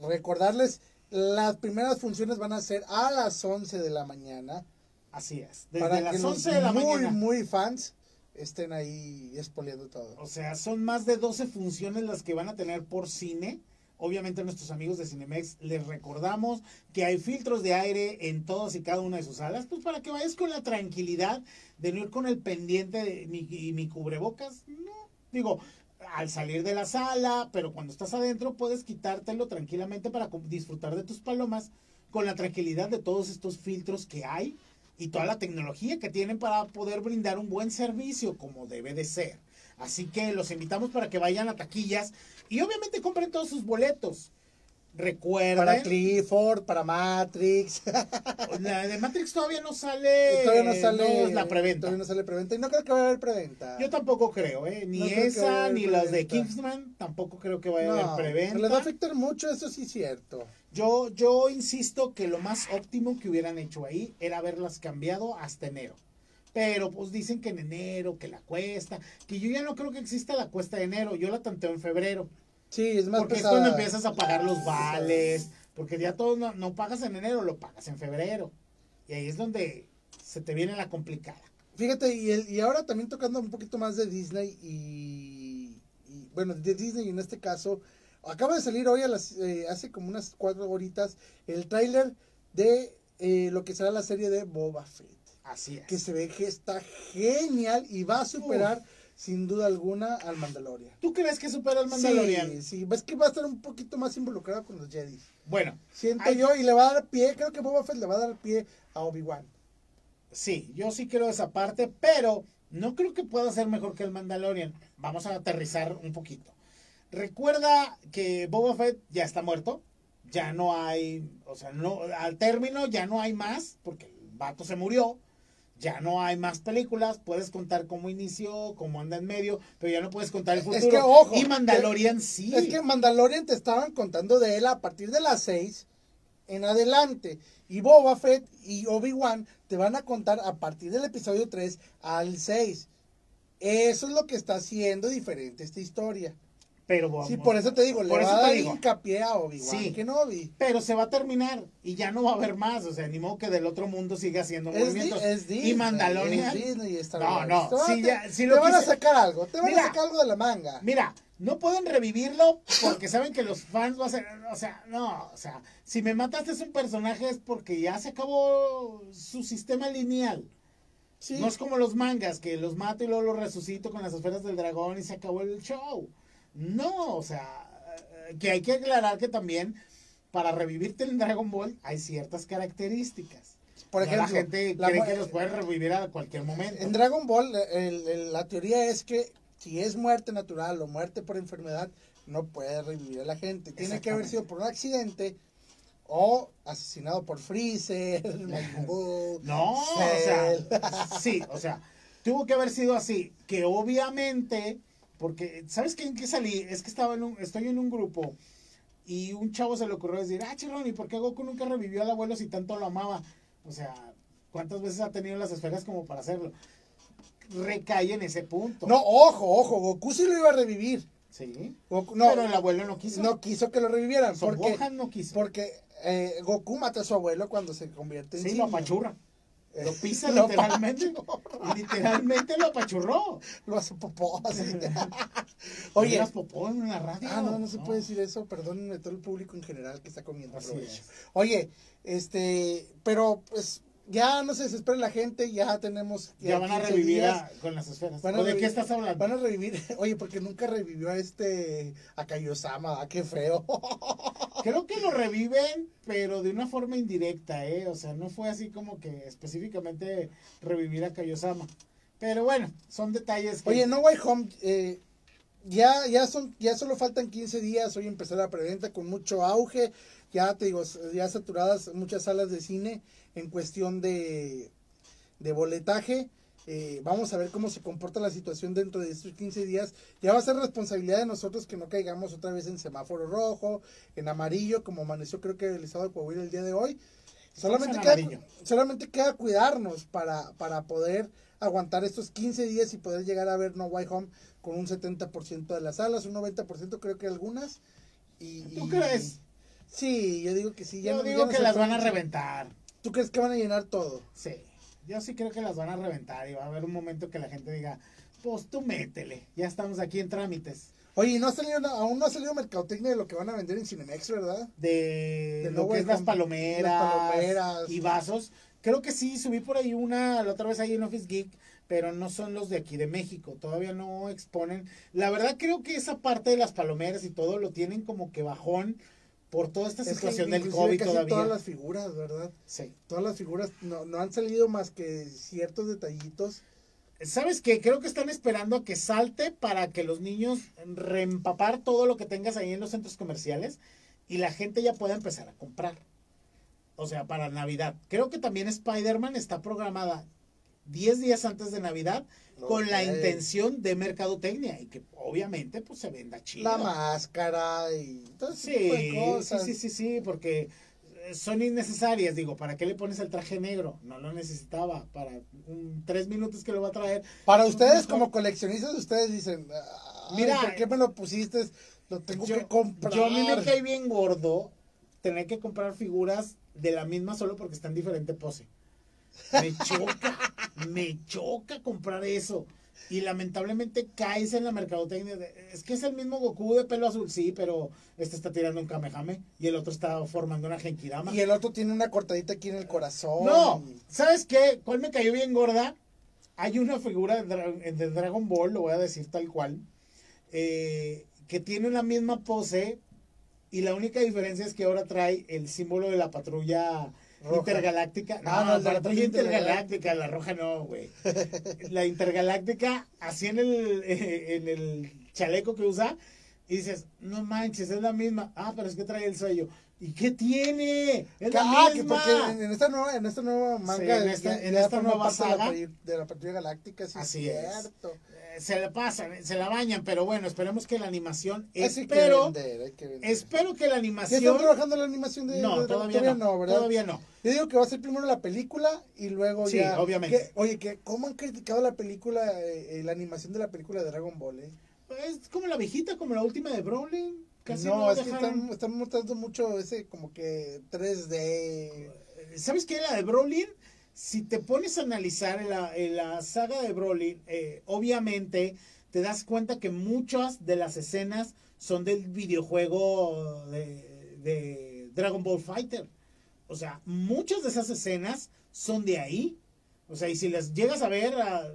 A: Recordarles, las primeras funciones van a ser a las 11 de la mañana.
B: Así es. Desde
A: para
B: las
A: que
B: 11
A: los
B: de la
A: muy,
B: mañana.
A: muy fans estén ahí expoliando todo.
B: O sea, son más de 12 funciones las que van a tener por cine. Obviamente a nuestros amigos de Cinemex les recordamos que hay filtros de aire en todas y cada una de sus salas, pues para que vayas con la tranquilidad de no ir con el pendiente de mi, y mi cubrebocas. No, digo, al salir de la sala, pero cuando estás adentro puedes quitártelo tranquilamente para disfrutar de tus palomas con la tranquilidad de todos estos filtros que hay y toda la tecnología que tienen para poder brindar un buen servicio como debe de ser. Así que los invitamos para que vayan a taquillas y obviamente compren todos sus boletos. Recuerden,
A: Para Clifford, para Matrix. *laughs*
B: la de Matrix todavía no sale,
A: todavía no sale
B: no, la preventa.
A: Todavía no sale preventa. Y no creo que vaya a haber preventa.
B: Yo tampoco creo, ¿eh? Ni
A: No
B: esa, ni las de. Kingsman, tampoco creo que vaya a haber preventa.
A: les va a afectar mucho, eso sí es cierto.
B: Yo, yo insisto que lo más óptimo que hubieran hecho ahí era haberlas cambiado hasta enero. Pero pues dicen que en enero, que la cuesta, que yo ya no creo que exista la cuesta de enero, yo la tanteo en febrero.
A: Sí, es más
B: Porque es cuando empiezas a pagar los vales, porque ya todo no, no pagas en enero, lo pagas en febrero. Y ahí es donde se te viene la complicada.
A: Fíjate, y, el, y ahora también tocando un poquito más de Disney y, y, bueno, de Disney en este caso, acaba de salir hoy a las, eh, hace como unas cuatro horitas el tráiler de eh, lo que será la serie de Boba Fett,
B: Así es.
A: que se ve que está genial y va a superar sin duda alguna al Mandalorian.
B: ¿Tú crees que supera al Mandalorian?
A: Sí, sí, ves que va a estar un poquito más involucrado con los Jedi.
B: Bueno,
A: Siento yo y le va a dar pie, creo que Boba Fett le va a dar pie a Obi-Wan.
B: Sí, yo sí creo esa parte, pero no creo que pueda ser mejor que el Mandalorian. Vamos a aterrizar un poquito. Recuerda que Boba Fett ya está muerto, ya no hay, o sea, no al término ya no hay más porque el vato se murió. Ya no hay más películas, puedes contar cómo inició, cómo anda en medio, pero ya no puedes contar el futuro.
A: Es que, ojo,
B: y Mandalorian sí.
A: Es que Mandalorian te estaban contando de él a partir de las 6 en adelante. Y Boba Fett y Obi-Wan te van a contar a partir del episodio 3 al 6. Eso es lo que está haciendo diferente esta historia.
B: Pero vamos-
A: Sí, por eso te digo, le
B: por
A: va
B: eso
A: a
B: te digo.
A: hincapié a Obi-Wan
B: Sí.
A: que no Obi.
B: Pero se va a terminar y ya no va a haber más. O sea, ni modo que del otro mundo siga haciendo
A: Es, di-
B: movimientos.
A: es Disney.
B: y Mandalorian.
A: es Disney y Star
B: No,
A: Wars.
B: no,
A: Te van,
B: sí,
A: te-
B: ya- sí
A: te
B: lo
A: van a sacar algo. Te van
B: Mira.
A: a sacar algo de la manga.
B: Mira, no pueden revivirlo porque saben que los fans va a ser. O sea, no, o sea, si me mataste es un personaje es porque ya se acabó su sistema lineal.
A: Sí.
B: No es como los mangas, que los mato y luego los resucito con las esferas del dragón y se acabó el show. No, o sea, que hay que aclarar que también para revivirte en Dragon Ball hay ciertas características.
A: Por ejemplo,
B: la gente
A: la
B: cree que los puede revivir a cualquier momento.
A: En Dragon Ball, el- el- la teoría es que si es muerte natural o muerte por enfermedad, no puede revivir a la gente. Tiene que haber sido por un accidente o asesinado por Freezer, *laughs* Buu,
B: No, o sea, sí, o sea, tuvo que haber sido así, que obviamente, porque, ¿sabes qué, en qué salí? Es que estaba en un, estoy en un grupo y un chavo se le ocurrió decir, ah, Chirón, ¿y por qué Goku nunca revivió al abuelo si tanto lo amaba? O sea, ¿cuántas veces ha tenido las esferas como para hacerlo? Recae en ese punto.
A: No, ojo, ojo, Goku sí lo iba a revivir.
B: Sí.
A: Goku- no,
B: pero el abuelo no quiso.
A: no quiso que lo revivieran
B: Son
A: porque,
B: Gohan no quiso.
A: porque eh, Goku mata a su abuelo cuando se convierte en
B: sí, lo apachurra. Lo *laughs* pisa
A: Lo
B: literalmente. literalmente lo apachurró.
A: Lo hace popó. así. *laughs* *laughs*
B: Oye,
A: Oye,
B: popó en una radio.
A: Ah, no, no se puede decir eso, perdónenme todo el público en general que está comiendo
B: Así
A: provecho.
B: es.
A: Oye, este, pero pues ya no se desespere la gente, ya tenemos.
B: Ya van a
A: 15
B: revivir a- con las esferas. ¿O de qué estás hablando?
A: Van a revivir. *laughs* Oye, porque nunca revivió a este. A Kaiosama, ¿a qué feo. *laughs*
B: Creo que lo reviven, pero de una forma indirecta, ¿eh? O sea, no fue así como que específicamente revivir a Kaiosama. Pero bueno, son detalles que...
A: Oye, No Way Home, eh, ya, ya, son, ya solo faltan 15 días. Hoy empezó la preventa con mucho auge. Ya te digo, ya saturadas muchas salas de cine en cuestión de, de boletaje. Eh, vamos a ver cómo se comporta la situación dentro de estos 15 días. Ya va a ser responsabilidad de nosotros que no caigamos otra vez en semáforo rojo, en amarillo, como amaneció creo que el estado de Coahuila el día de hoy. Solamente
B: en
A: queda, solamente queda cuidarnos para, para poder aguantar estos 15 días y poder llegar a ver No Way Home con un 70% de las salas, un 90% creo que algunas. Y,
B: ¿Tú crees?
A: Sí, yo digo que sí. Ya
B: Yo
A: no- ya
B: digo
A: no
B: que las van a reventar.
A: ¿Tú crees que van a llenar todo?
B: Sí, yo sí creo que las van a reventar y va a haber un momento que la gente diga, pues tú métele, ya estamos aquí en trámites.
A: Oye, no ha salido, aún no ha salido mercadotecnia de lo que van a vender en Cinemex, ¿verdad?
B: De,
A: De
B: lo que es las
A: Home,
B: palomeras,
A: las palomeras.
B: y vasos. Creo que sí, subí por ahí una, la otra vez ahí en Office Geek, pero no son los de aquí de México, todavía no exponen. La verdad creo que esa parte de las palomeras y todo lo tienen como que bajón por toda esta
A: Es
B: situación del COVID
A: casi
B: todavía.
A: todas las figuras, ¿verdad?
B: Sí.
A: Todas las figuras no, no han salido más que ciertos detallitos.
B: ¿Sabes qué? Creo que están esperando a que salte para que los niños reempapar todo lo que tengas ahí en los centros comerciales y la gente ya pueda empezar a comprar. O sea, para Navidad. Creo que también Spider-Man está programada 10 días antes de Navidad con la intención de mercadotecnia y que obviamente pues se venda chido.
A: La máscara y todo ese tipo de
B: Sí, sí, sí, sí, sí, porque eh, son innecesarias. Digo, ¿para qué le pones el traje negro? No lo necesitaba. Para un, tres minutos que lo va a traer.
A: Para ustedes,
B: Mejor-
A: como coleccionistas, ustedes dicen, mira,
B: Mira,
A: ¿por qué me lo pusiste? Lo tengo
B: yo,
A: que comprar.
B: yo a mí me cae bien gordo tener que comprar figuras de la misma solo porque está en diferente pose. Me choca, me choca comprar eso. Y lamentablemente caes en la mercadotecnia. de- es que es el mismo Goku de pelo azul, sí, pero este está tirando un Kamehame y el otro está formando una Genkidama.
A: Y el otro tiene una cortadita aquí en el corazón.
B: No, ¿sabes qué? ¿Cuál me cayó bien gorda? Hay una figura de, Dra- de Dragon Ball, lo voy a decir tal cual, eh, que tiene la misma pose y la única diferencia es que ahora trae el símbolo de la patrulla
A: Roja.
B: intergaláctica. No,
A: Ah, no,
B: la
A: la
B: intergaláctica, la roja no, güey. La intergaláctica, así en el, eh, en el chaleco que usa, y dices, no manches, es la misma. Ah, pero es que trae el sello. ¿Y qué tiene? Es la
A: Ah, que
B: misma.
A: porque en, esta nueva, en esta nueva manga
B: en esta- en esta nueva
A: parte de la
B: saga.
A: de la patrulla galáctica, sí
B: Así
A: es cierto.
B: Se la pasan, se la bañan, pero bueno, esperemos que la animación,
A: que
B: espero,
A: vender, hay que vender.
B: espero que la
A: ¿Ya
B: animación,
A: están trabajando en la animación de
B: no,
A: de-
B: todavía, no,
A: ¿verdad?
B: todavía no.
A: Yo digo que va a ser primero la película y luego
B: Sí,
A: ya.
B: obviamente.
A: que- oye, que ¿cómo han criticado la película, eh, eh, la animación de la película de Dragon Ball, eh?
B: Es como la viejita, como la última de Brolin, casi
A: no,
B: no,
A: es que están, están mostrando mucho ese como que 3D.
B: ¿Sabes qué? La de Brolin, si te pones a analizar la, la saga de Brolin, eh, obviamente te das cuenta que muchas de las escenas son del videojuego de, Dragon Ball Fighter. O sea, muchas de esas escenas son de ahí. O sea, y si las llegas a ver, ah,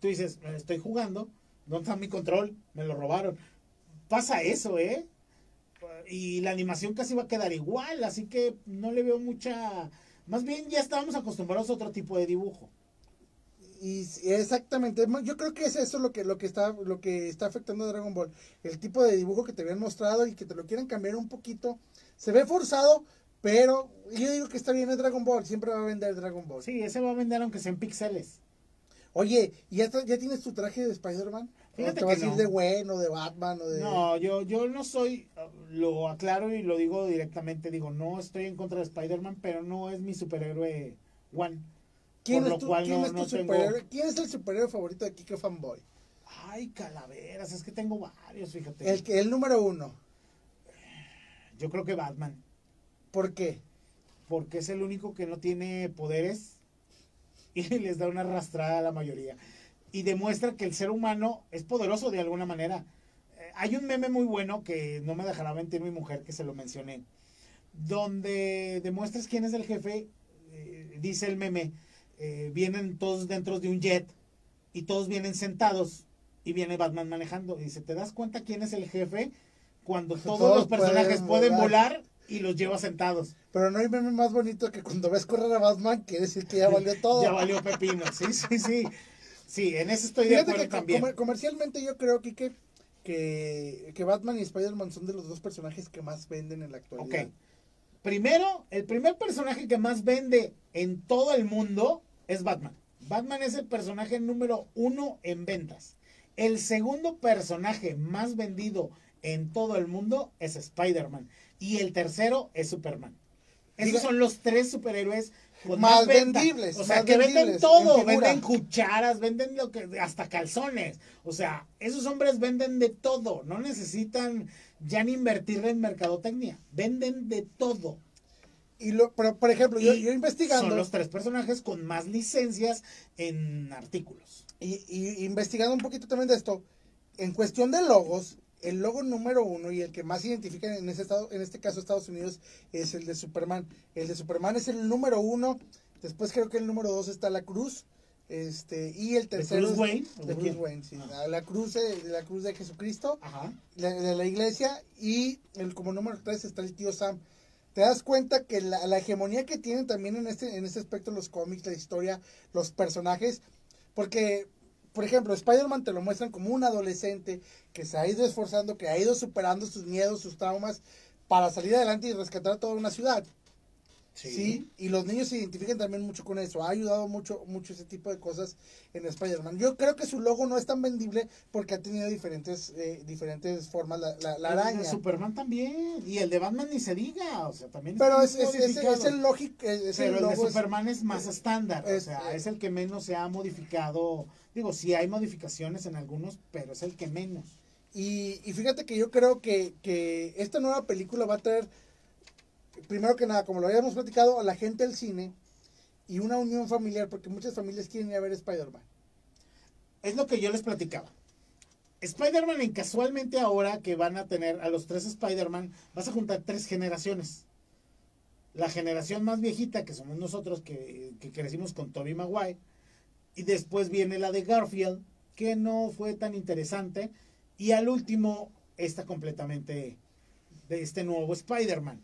B: tú dices, "Eh, estoy jugando, ¿dónde está mi control? Me lo robaron. Pasa eso, ¿eh? Y la animación casi va a quedar igual, así que no le veo mucha... Más bien ya estábamos acostumbrados a otro tipo de dibujo.
A: Y exactamente, yo creo que es eso lo que lo que está lo que está afectando a Dragon Ball, el tipo de dibujo que te habían mostrado y que te lo quieren cambiar un poquito. Se ve forzado, pero yo digo que está bien es Dragon Ball, siempre va a vender Dragon Ball.
B: Sí, ese va a vender aunque sea en píxeles.
A: Oye, ¿y ya, ya tienes tu traje de Spider-Man? ¿O
B: Fíjate
A: te vas
B: que
A: a ir
B: no.
A: de bueno, de Batman o de
B: No, yo, yo no soy, lo aclaro y lo digo directamente, digo, no estoy en contra de Spider-Man, pero no es mi superhéroe One.
A: ¿Quién, es tu,
B: cual
A: quién
B: no-
A: es tu
B: no tengo-
A: superhéroe? ¿Quién es el superhéroe favorito de Kike Fanboy?
B: Ay, calaveras, es que tengo varios, fíjate.
A: El el número uno.
B: Yo creo que Batman,
A: ¿Por qué?
B: porque es el único que no tiene poderes y *laughs* les da una arrastrada a la mayoría. Y demuestra que el ser humano es poderoso de alguna manera. Eh, hay un meme muy bueno que no me dejará mentir mi mujer, que se lo mencioné, donde demuestras quién es el jefe, eh, dice el meme, eh, vienen todos dentro de un jet y todos vienen sentados y viene Batman manejando. Y dice, ¿te das cuenta quién es el jefe? Cuando todos,
A: Todos
B: los personajes pueden,
A: pueden
B: volar.
A: volar.
B: y los lleva sentados.
A: Pero no hay meme más bonito que cuando ves correr a Batman, quiere decir que ya *laughs* valió todo.
B: Ya valió pepino, sí, sí, sí. Sí, en eso estoy de acuerdo
A: que
B: también.
A: comer- comercialmente yo creo, Kike, que, que Batman y Spider-Man son de los dos personajes que más venden en la actualidad.
B: Ok. Primero, el primer personaje que más vende en todo el mundo es Batman. Batman es el personaje número uno en ventas. El segundo personaje más vendido en todo el mundo es Spider-Man. Y el tercero es Superman. Esos
A: Diga-
B: son los tres superhéroes con
A: Más vendibles,
B: O sea,
A: más
B: que venden todo. Venden cucharas, venden lo que, hasta calzones. O sea, esos hombres venden de todo. No necesitan ya ni invertir en mercadotecnia. Venden de todo.
A: Y lo, pero, por ejemplo, yo investigando,
B: Son los tres personajes con más licencias en artículos.
A: y, y investigando un poquito también de esto, en cuestión de logos, el logo número uno y el que más identifican en ese estado, en este caso Estados Unidos, es el de Superman. El de Superman es el número uno. Después creo que el número dos está la cruz. Este, y el tercero
B: Bruce
A: es-
B: Wayne?
A: de Bruce Wayne, sí.
B: Ah.
A: La, cruz de, de la cruz de Jesucristo.
B: Ajá.
A: la- de la iglesia y el, como número 3 está el tío Sam. Te das cuenta que la, la hegemonía que tienen también en este, en este aspecto los cómics, la historia, los personajes, porque, por ejemplo, Spider-Man te lo muestran como un adolescente que se ha ido esforzando, que ha ido superando sus miedos, sus traumas, para salir adelante y rescatar toda una ciudad. Sí. y los niños se identifican también mucho con eso. Ha ayudado mucho, mucho ese tipo de cosas en Spider-Man. Yo creo que su logo no es tan vendible porque ha tenido diferentes, eh, diferentes formas la, la, la
B: El de
A: araña.
B: Superman también. Y el de Batman ni se diga. O sea, también
A: Pero es, es, es- es el lógico,
B: Pero
A: el
B: el de
A: logo.
B: Superman es más estándar.
A: es-
B: o sea, es el que menos se ha modificado. Digo, sí hay modificaciones en algunos, pero es el que menos.
A: y, y fíjate que yo creo que, que esta nueva película va a traer, primero que nada, como lo habíamos platicado, la gente al cine y una unión familiar, porque muchas familias quieren ir a ver Spider-Man.
B: Es lo que yo les platicaba. Spider-Man, casualmente ahora que van a tener a los tres Spider-Man, vas a juntar tres generaciones. La generación más viejita, que somos nosotros, que, que crecimos con Tobey Maguire. Y después viene la de Garfield, que no fue tan interesante. Y al último, está completamente de este nuevo Spider-Man.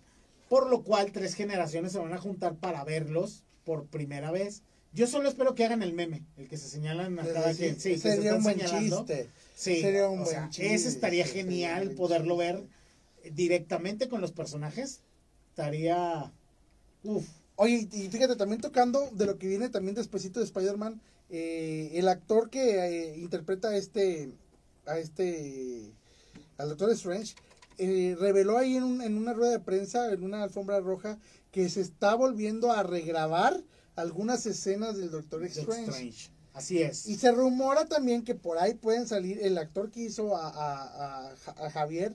B: Por lo cual, tres generaciones se van a juntar para verlos por primera vez. Yo solo espero que hagan el meme, el que se señalan a cada
A: Sí,
B: quien. Sí, que se
A: sería un buen
B: señalando.
A: chiste.
B: Sí,
A: Sería un
B: o
A: buen
B: sea,
A: chiste,
B: ese estaría genial poderlo ver directamente con los personajes. Estaría. Uf.
A: Oye, y fíjate, también tocando de lo que viene también despuesito de Spider-Man, eh, el actor que eh, interpreta a este, a este, al Doctor Strange, eh, reveló ahí en, un- en una rueda de prensa, en una alfombra roja, que se está volviendo a regrabar algunas escenas del Doctor Strange.
B: Strange. Así es.
A: Y se rumora también que por ahí pueden salir el actor que hizo a, a- a- a Javier,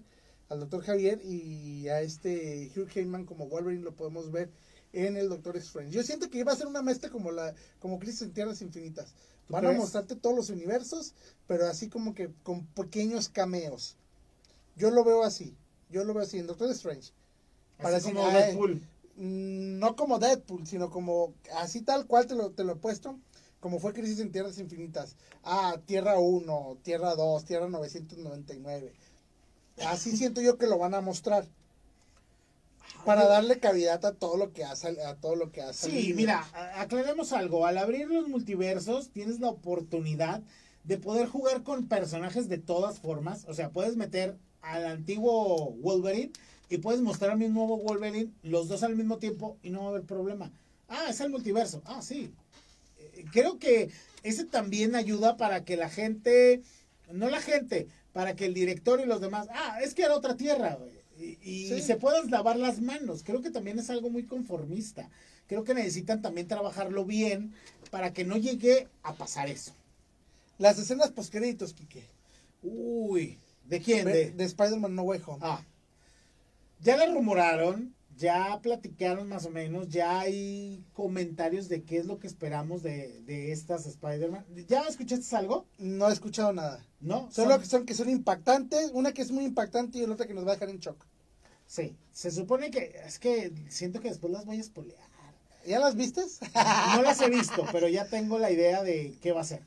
A: al doctor Javier, y a este Hugh Jackman como Wolverine lo podemos ver en el Doctor Strange. Yo siento que iba a ser una mezcla como la como Crisis en Tierras Infinitas.
B: ¿Tú
A: Van a mostrarte todos los universos, pero así como que con pequeños cameos. Yo lo veo así. Yo lo veo así en Doctor Strange. Para
B: como
A: decir, ah,
B: Deadpool.
A: Mm, no como Deadpool, sino como así tal cual te lo, te lo he puesto, como fue Crisis en Tierras Infinitas. Ah, Tierra 1, Tierra 2, Tierra 999. Así *laughs* siento yo que lo van a mostrar. Para darle cavidad a todo lo que ha sal- a todo lo que ha
B: Sí, mira, aclaremos algo. Al abrir los multiversos, tienes la oportunidad de poder jugar con personajes de todas formas. O sea, puedes meter al antiguo Wolverine y puedes mostrar a mi nuevo Wolverine, los dos al mismo tiempo, y no va a haber problema. Ah, es el multiverso. Ah, sí. Eh, Creo que ese también ayuda para que la gente, no la gente, para que el director y los demás, ah, es que era otra tierra. Y, y
A: Sí.
B: se puedan lavar las manos. Creo que también es algo muy conformista. Creo que necesitan también trabajarlo bien para que no llegue a pasar eso.
A: Las escenas postcréditos, Quique.
B: Uy, ¿de quién?
A: De,
B: De,
A: de Spider-Man No Way Home.
B: Ah, ya la rumoraron, ya platicaron más o menos, ya hay comentarios de qué es lo que esperamos de, de estas Spider-Man. ¿Ya escuchaste algo?
A: No he escuchado nada.
B: No.
A: Solo
B: son-
A: que son que son impactantes, una que es muy impactante y la otra que nos va a dejar en shock.
B: Sí, se supone que es que siento que después las voy a espolear.
A: ¿Ya las vistes?
B: No las he *laughs* visto, pero ya tengo la idea de qué va a ser.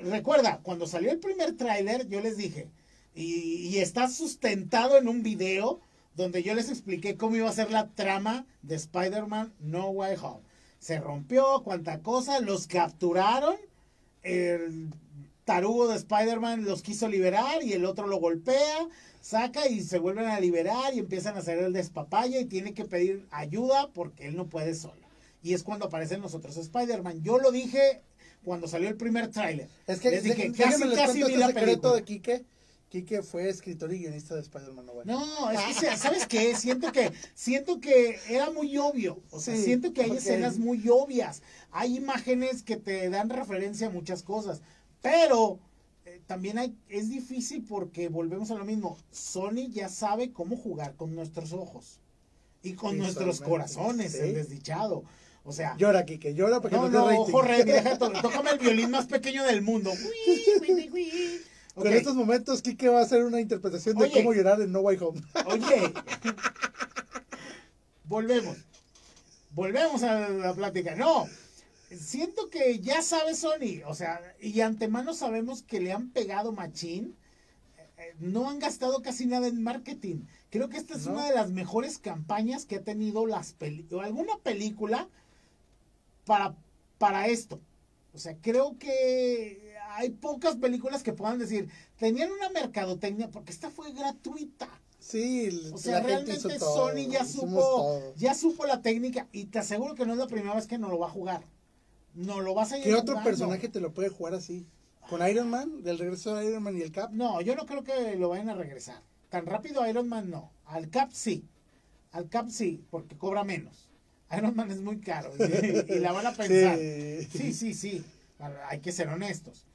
B: Recuerda, cuando salió el primer tráiler, yo les dije, y, y está sustentado en un video donde yo les expliqué cómo iba a ser la trama de Spider-Man No Way Home. Se rompió, cuánta cosa, los capturaron, el tarugo de Spider-Man los quiso liberar y el otro lo golpea, saca y se vuelven a liberar y empiezan a hacer el despapaya y tiene que pedir ayuda porque él no puede solo. Y es cuando aparecen los otros Spider-Man. Yo lo dije cuando salió el primer tráiler.
A: Es que
B: les dije, casi, casi vi
A: este
B: la
A: secreto
B: película.
A: de Quique. Quique fue escritor y guionista de Spider-Man No.
B: No, es que, sea- ¿sabes qué? Siento que, siento que era muy obvio. O sea,
A: Sí,
B: siento que hay escenas muy obvias. Hay imágenes que te dan referencia a muchas cosas. Pero eh, también hay, es difícil porque volvemos a lo mismo. Sony ya sabe cómo jugar con nuestros ojos. Y con
A: Sí,
B: nuestros corazones,
A: sí.
B: el desdichado. O sea,
A: Llora, Quique, llora porque
B: no,
A: no,
B: no, ojo red, deja *laughs* tócame el violín más pequeño del mundo. Ui, ui, ui, ui.
A: Con
B: Ok.
A: estos momentos, Quique va a hacer una interpretación de
B: Oye.
A: cómo llorar en No Way Home.
B: Oye, *laughs* volvemos. Volvemos a la plática. No, siento que ya sabe Sony, o sea, y antemano sabemos que le han pegado machín. Eh, No han gastado casi nada en marketing. Creo que esta es
A: No.
B: una de las mejores campañas que ha tenido las peli alguna película para, para esto. O sea, creo que hay pocas películas que puedan decir, tenían una mercadotecnia, porque esta fue gratuita.
A: Sí,
B: O sea, realmente
A: todo,
B: Sony ya supo, ya supo la técnica y te aseguro que no es la primera vez que no lo va a jugar. No lo vas a ir
A: ¿Qué otro
B: jugando.
A: personaje te lo puede jugar así? ¿Con Iron Man? ¿Del regreso de Iron Man y el Cap?
B: No, yo no creo que lo vayan a regresar. Tan rápido Iron Man no. Al Cap sí. Al Cap sí, porque cobra menos. Iron Man es muy caro y, *laughs* y la van a pensar.
A: Sí.
B: Sí, sí, sí. Hay que ser honestos.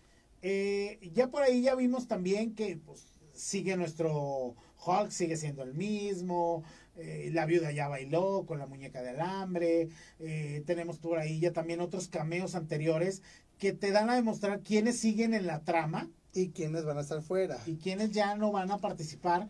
B: Eh, ya por ahí ya vimos también que pues, sigue nuestro Hulk, sigue siendo el mismo. eh, la viuda ya bailó con la muñeca de alambre. eh, tenemos por ahí ya también otros cameos anteriores que te dan a demostrar quiénes siguen en la trama
A: ¿Y quiénes van a estar fuera?
B: y quiénes ya no van a participar.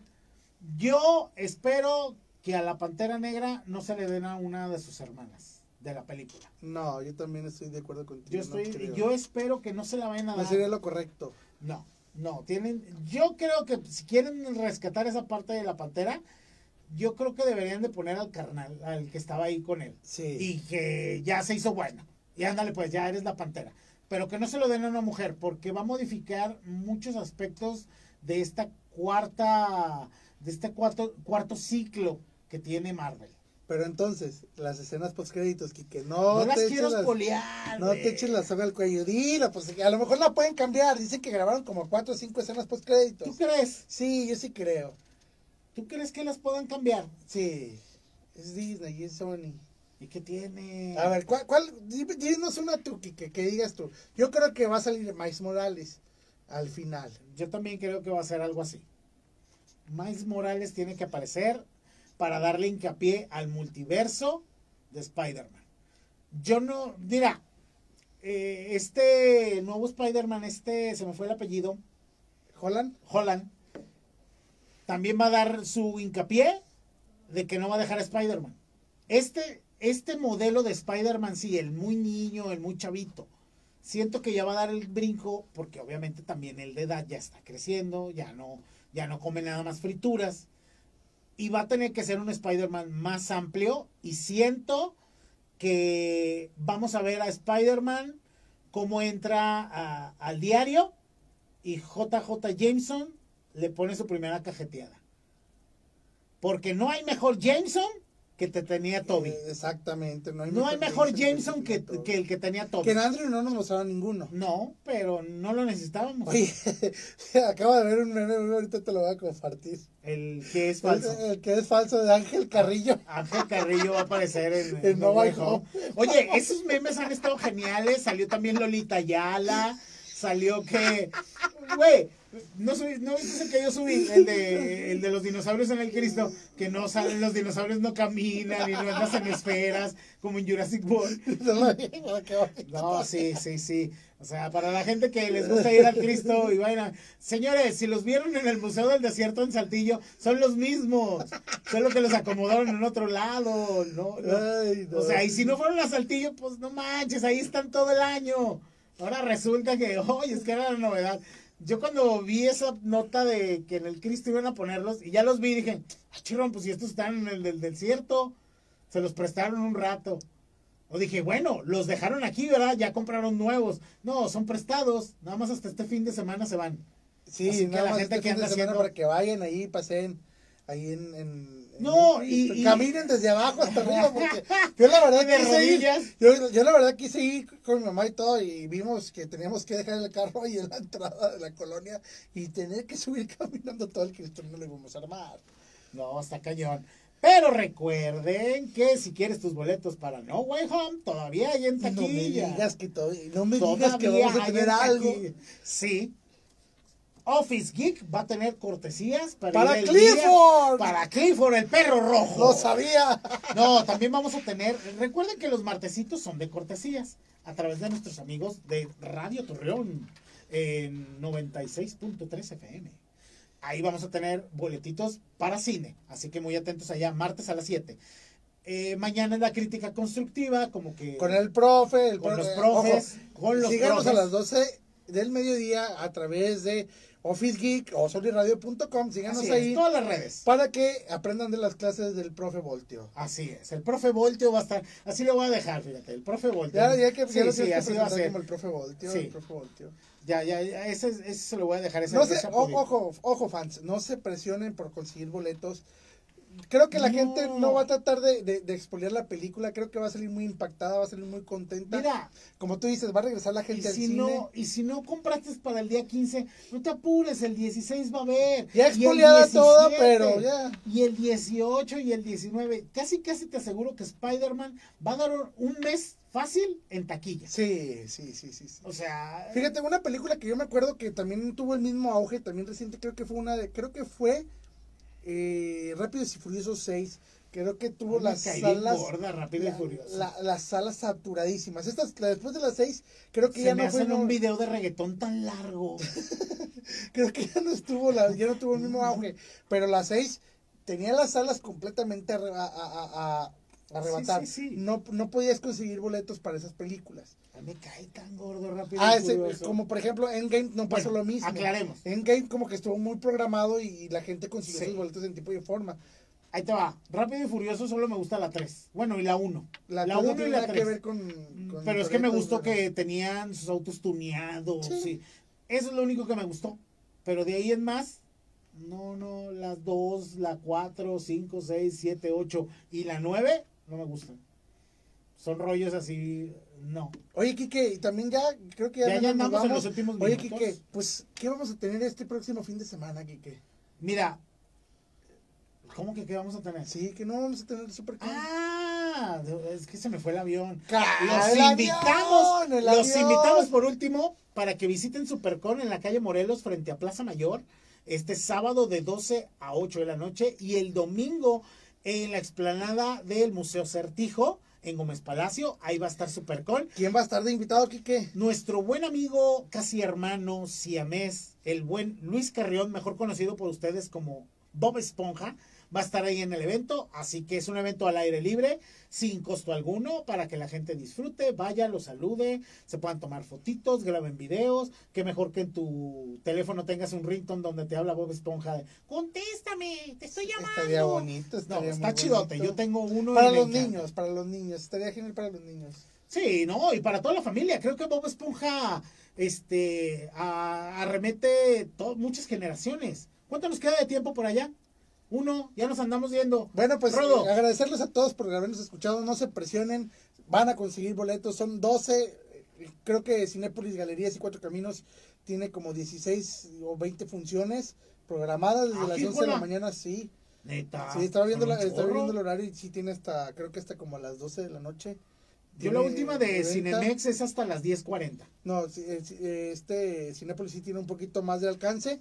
B: Yo espero que a la Pantera Negra no se le den a una de sus hermanas de la película.
A: No, yo también estoy de acuerdo contigo.
B: Yo
A: no
B: estoy, yo espero que no se la vayan a
A: No
B: dar.
A: sería lo correcto.
B: No, no, tienen, yo creo que si quieren rescatar esa parte de la pantera, yo creo que deberían de poner al carnal, al que estaba ahí con él.
A: Sí.
B: Y que ya se hizo bueno. Y ándale, pues ya eres la pantera. Pero que no se lo den a una mujer, porque va a modificar muchos aspectos de esta cuarta, de este cuarto, cuarto ciclo que tiene Marvel.
A: Pero entonces, las escenas post créditos, que no,
B: No, las
A: te
B: quiero
A: eches las,
B: espolear.
A: no te eches la soga al cuello. Dila, pues a lo mejor la pueden cambiar. Dicen que grabaron como cuatro o cinco escenas post créditos.
B: ¿Tú crees?
A: Sí, yo sí creo.
B: ¿Tú crees que las puedan cambiar?
A: Sí. Es Disney y es Sony.
B: ¿Y qué tiene?
A: A ver, ¿cuál, cuál, dinos una tú, que, que digas tú. Yo creo que va a salir Miles Morales al final.
B: Yo también creo que va a ser algo así. Miles Morales tiene que aparecer para darle hincapié al multiverso de Spider-Man. Yo no, mira, eh, este nuevo Spider-Man, este, se me fue el apellido,
A: ¿Holland?
B: Holland, también va a dar su hincapié de que no va a dejar a Spider-Man. Este, este modelo de Spider-Man, sí, el muy niño, el muy chavito, siento que ya va a dar el brinco, porque obviamente también el de edad ya está creciendo, ya no, ya no come nada más frituras, y va a tener que ser un Spider-Man más amplio, y siento que vamos a ver a Spider-Man cómo entra al diario, y JJ Jameson le pone su primera cajeteada. Porque no hay mejor Jameson que te tenía Toby.
A: Eh, exactamente. No hay
B: no hay mejor
A: Jameson
B: que, que el que tenía Toby.
A: Que en Andrew no nos mostraron ninguno.
B: No, pero no lo necesitábamos.
A: Oye, *laughs* acabo de ver un meme, ahorita te lo voy a compartir.
B: El que es falso.
A: El, el que es falso de Ángel Carrillo. *laughs*
B: Ángel Carrillo va a aparecer en, *laughs*
A: En No Way Home.
B: Oye, esos memes han estado geniales. Salió también Lolita Yala. salió que, güey, no, subí, no viste el que yo subí, el de, el de los dinosaurios en el Cristo, que no salen, los dinosaurios no caminan y no andas en esferas, como en Jurassic World. *laughs* No, sí, sí, sí. O sea, para la gente que les gusta ir al Cristo y vayan a... Señores, si los vieron en el Museo del Desierto en Saltillo, son los mismos. Solo que los acomodaron en otro lado. No, no. O sea, y si no fueron a Saltillo, pues no manches, ahí están todo el año. Ahora resulta que, *laughs* oye, es que era la novedad. Yo cuando vi esa nota de que en el Cristo iban a ponerlos, y ya los vi, dije, ah, chirón, pues si estos están en el del desierto, se los prestaron un rato. O dije, bueno, los dejaron aquí, ¿verdad? Ya compraron nuevos. No, son prestados. Nada más hasta este fin de semana se van.
A: Sí, nada la gente este que anda haciendo... para que vayan ahí, pasen ahí en... en
B: no, y,
A: caminen desde abajo hasta arriba porque *laughs* yo la verdad quise ir, yo, yo, la verdad quise ir con mi mamá y todo y vimos que teníamos que dejar el carro ahí en la entrada de la colonia y tener que subir *laughs* caminando todo el Cristo no lo íbamos a armar.
B: No, está cañón. Pero recuerden que si quieres tus boletos para No Way Home, todavía hay en taquilla.
A: No me digas que, todavía, no me digas que vamos a tener algo.
B: Sí. Office Geek va a tener cortesías
A: para, para Clifford.
B: para Clifford, el perro rojo.
A: Lo sabía. *laughs*
B: No, también vamos a tener. Recuerden que los martesitos son de cortesías a través de nuestros amigos de Radio Torreón en 96.3 FM ahí vamos a tener boletitos para cine. Así que muy atentos allá, martes a las 7. Eh, mañana es la crítica constructiva, como que...
A: Con el profe, el
B: con los profes, con los
A: Síganos a las 12 del mediodía a través de Office Geek o soliradio.com, síganos ahí.
B: todas las redes.
A: Para que aprendan de las clases del profe Voltio.
B: Así es, el profe Voltio va a estar, así lo voy a dejar, fíjate, el profe Voltio.
A: Ya, ya que, sí, sí, así va a ser. como el profe Voltio,
B: el profe Voltio. Ya, ya, ese, ese se lo voy a dejar. Ese,
A: no se, ojo, ojo, fans, no se presionen por conseguir boletos. Creo que la gente no va a tratar de, de, expoliar la película. Creo que va a salir muy impactada, va a salir muy contenta.
B: Mira,
A: como tú dices, va a regresar la gente
B: y si No, y si no compraste para el día 15, no te apures, el 16 va a haber.
A: Ya expoliada toda, pero ya.
B: Y el 18 y el 19. Casi, casi te aseguro que Spider-Man va a dar un mes fácil en taquilla.
A: Sí, sí, sí, sí,
B: O sea.
A: Fíjate, una película que yo me acuerdo que también tuvo el mismo auge, también reciente, creo que fue una de. Creo que fue eh, Rápidos y Furiosos 6. Creo que tuvo las salas.
B: Gorda, rápido y furioso.
A: las salas saturadísimas. Estas, después de las 6, creo que
B: ya
A: no
B: fue. un video de reggaetón tan largo. *laughs*
A: creo que ya no estuvo, la, ya no tuvo el mismo auge. Pero las 6 tenía las salas completamente a, a arrebatar. No, no podías conseguir boletos para esas películas.
B: Me cae tan gordo rápido.
A: Ah, como por ejemplo Endgame no pasó lo mismo.
B: Aclaremos.
A: Endgame como que estuvo muy programado y la gente consiguió sus boletos en tipo y forma.
B: Ahí te va. Rápido y Furioso solo me gusta la 3. Bueno, y la 1. La, 1 y la 3.
A: Que ver con,
B: Pero es que me gustó que tenían sus autos tuneados. Sí. Eso es lo único que me gustó. Pero de ahí en más, no, no, las 2, la 4, 5, 6, 7, 8 y la 9 no me gustan. Son rollos así, no.
A: Oye, Kike, también ya, creo que ya,
B: ya, andamos en los últimos
A: Oye, Kike, pues, ¿qué vamos a tener este próximo fin de semana, Kike?
B: Mira, ¿cómo que qué vamos a tener?
A: Sí, que no vamos a tener super
B: Ah, es que se me fue el avión. Los invitamos, los invitamos por último para que visiten Supercon en la calle Morelos frente a Plaza Mayor este sábado de 12 a 8 de la noche y el domingo en la explanada del Museo Certijo en Gómez Palacio. Ahí va a estar Supercon.
A: ¿Quién va a estar de invitado, Quique?
B: Nuestro buen amigo, casi hermano, siamés, el buen Luis Carrión, mejor conocido por ustedes como Bob Esponja va a estar ahí en el evento, así que es un evento al aire libre, sin costo alguno, para que la gente disfrute, vaya, lo salude, se puedan tomar fotitos, graben videos, que mejor que en tu teléfono tengas un ringtone donde te habla Bob Esponja de, contéstame, te estoy llamando.
A: Estaría bonito,
B: estaría no, está chidote, yo tengo uno.
A: Para los niños, para los niños, estaría genial para los niños.
B: Sí, no, y para toda la familia, creo que Bob Esponja este arremete muchas generaciones. ¿Cuánto nos queda de tiempo por allá? Uno, ya nos andamos viendo.
A: Bueno, pues agradecerles a todos por habernos escuchado. No se presionen, van a conseguir boletos. Son 12. Creo que Cinépolis Galerías y Cuatro Caminos tiene como 16 o 20 funciones programadas desde ah, las 11 de la mañana. Sí.
B: Neta.
A: Sí, estaba viendo, la, estaba viendo el horario y sí tiene hasta, creo que hasta como a las 12 de la noche.
B: Yo la última de. Cinemex es hasta las 10.40.
A: No, eh, eh, este Cinépolis sí tiene un poquito más de alcance.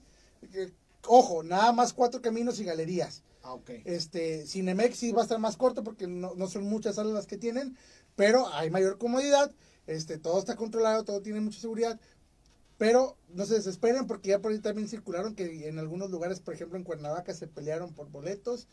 A: Ojo, nada más cuatro caminos y galerías.
B: Ah, ok.
A: Este, Cinemex sí va a estar más corto porque no, no son muchas salas las que tienen, pero hay mayor comodidad, este, todo está controlado, todo tiene mucha seguridad, pero no se desesperen porque ya por ahí también circularon que en algunos lugares, por ejemplo en Cuernavaca, se pelearon por boletos.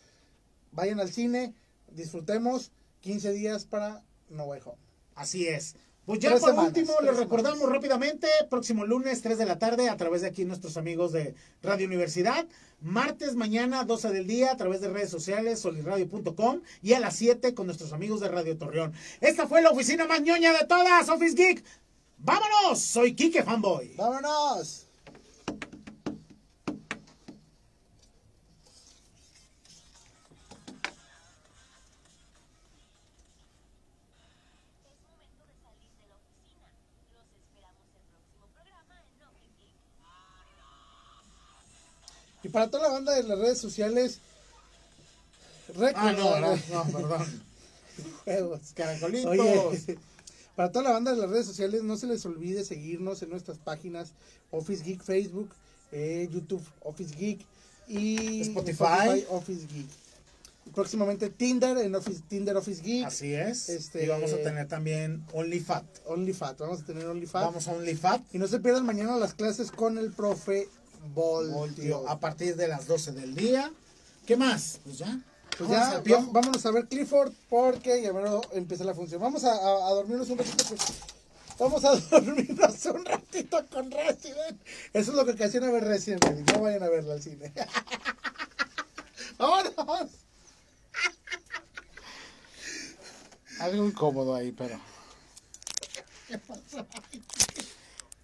A: Vayan al cine, disfrutemos 15 días para No Way Home.
B: Así es. Pues ya por
A: semanas,
B: último, les recordamos
A: semanas.
B: rápidamente, próximo lunes, 3 de la tarde, a través de aquí nuestros amigos de Radio Universidad. Martes, mañana, 12 del día, a través de redes sociales, solirradio.com. Y a las 7 con nuestros amigos de Radio Torreón. Esta fue la oficina más ñoña de todas, Office Geek. ¡Vámonos! Soy Kike Fanboy.
A: ¡Vámonos! Para toda la banda de las redes sociales,
B: Ah, no, no, *laughs* no, perdón.
A: juegos.
B: Caracolitos.
A: Oye, *laughs* para toda la banda de las redes sociales, no se les olvide seguirnos en nuestras páginas Office Geek Facebook, eh, YouTube Office Geek y
B: Spotify.
A: Office Geek. Próximamente Tinder en Office, Tinder Office Geek.
B: Así es.
A: Este-
B: Y vamos a tener también OnlyFat.
A: OnlyFat, vamos a tener OnlyFat.
B: Vamos a OnlyFat.
A: Y no se pierdan mañana las clases con el profe Voltio.
B: Voltio, a partir de las 12 del día. ¿Qué más? Pues ya.
A: Pues
B: Vámonos
A: ya, va- vámonos a ver Clifford porque ya bueno, empieza la función. Vamos a, a- a dormirnos un ratito. pues. Vamos a *laughs* dormirnos un ratito con Resident. Eso es lo que ocasiona ver Resident Evil. No vayan a verla al cine. *laughs* ¡Vámonos!
B: Algo incómodo ahí, pero.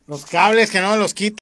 B: Los cables que no los quito.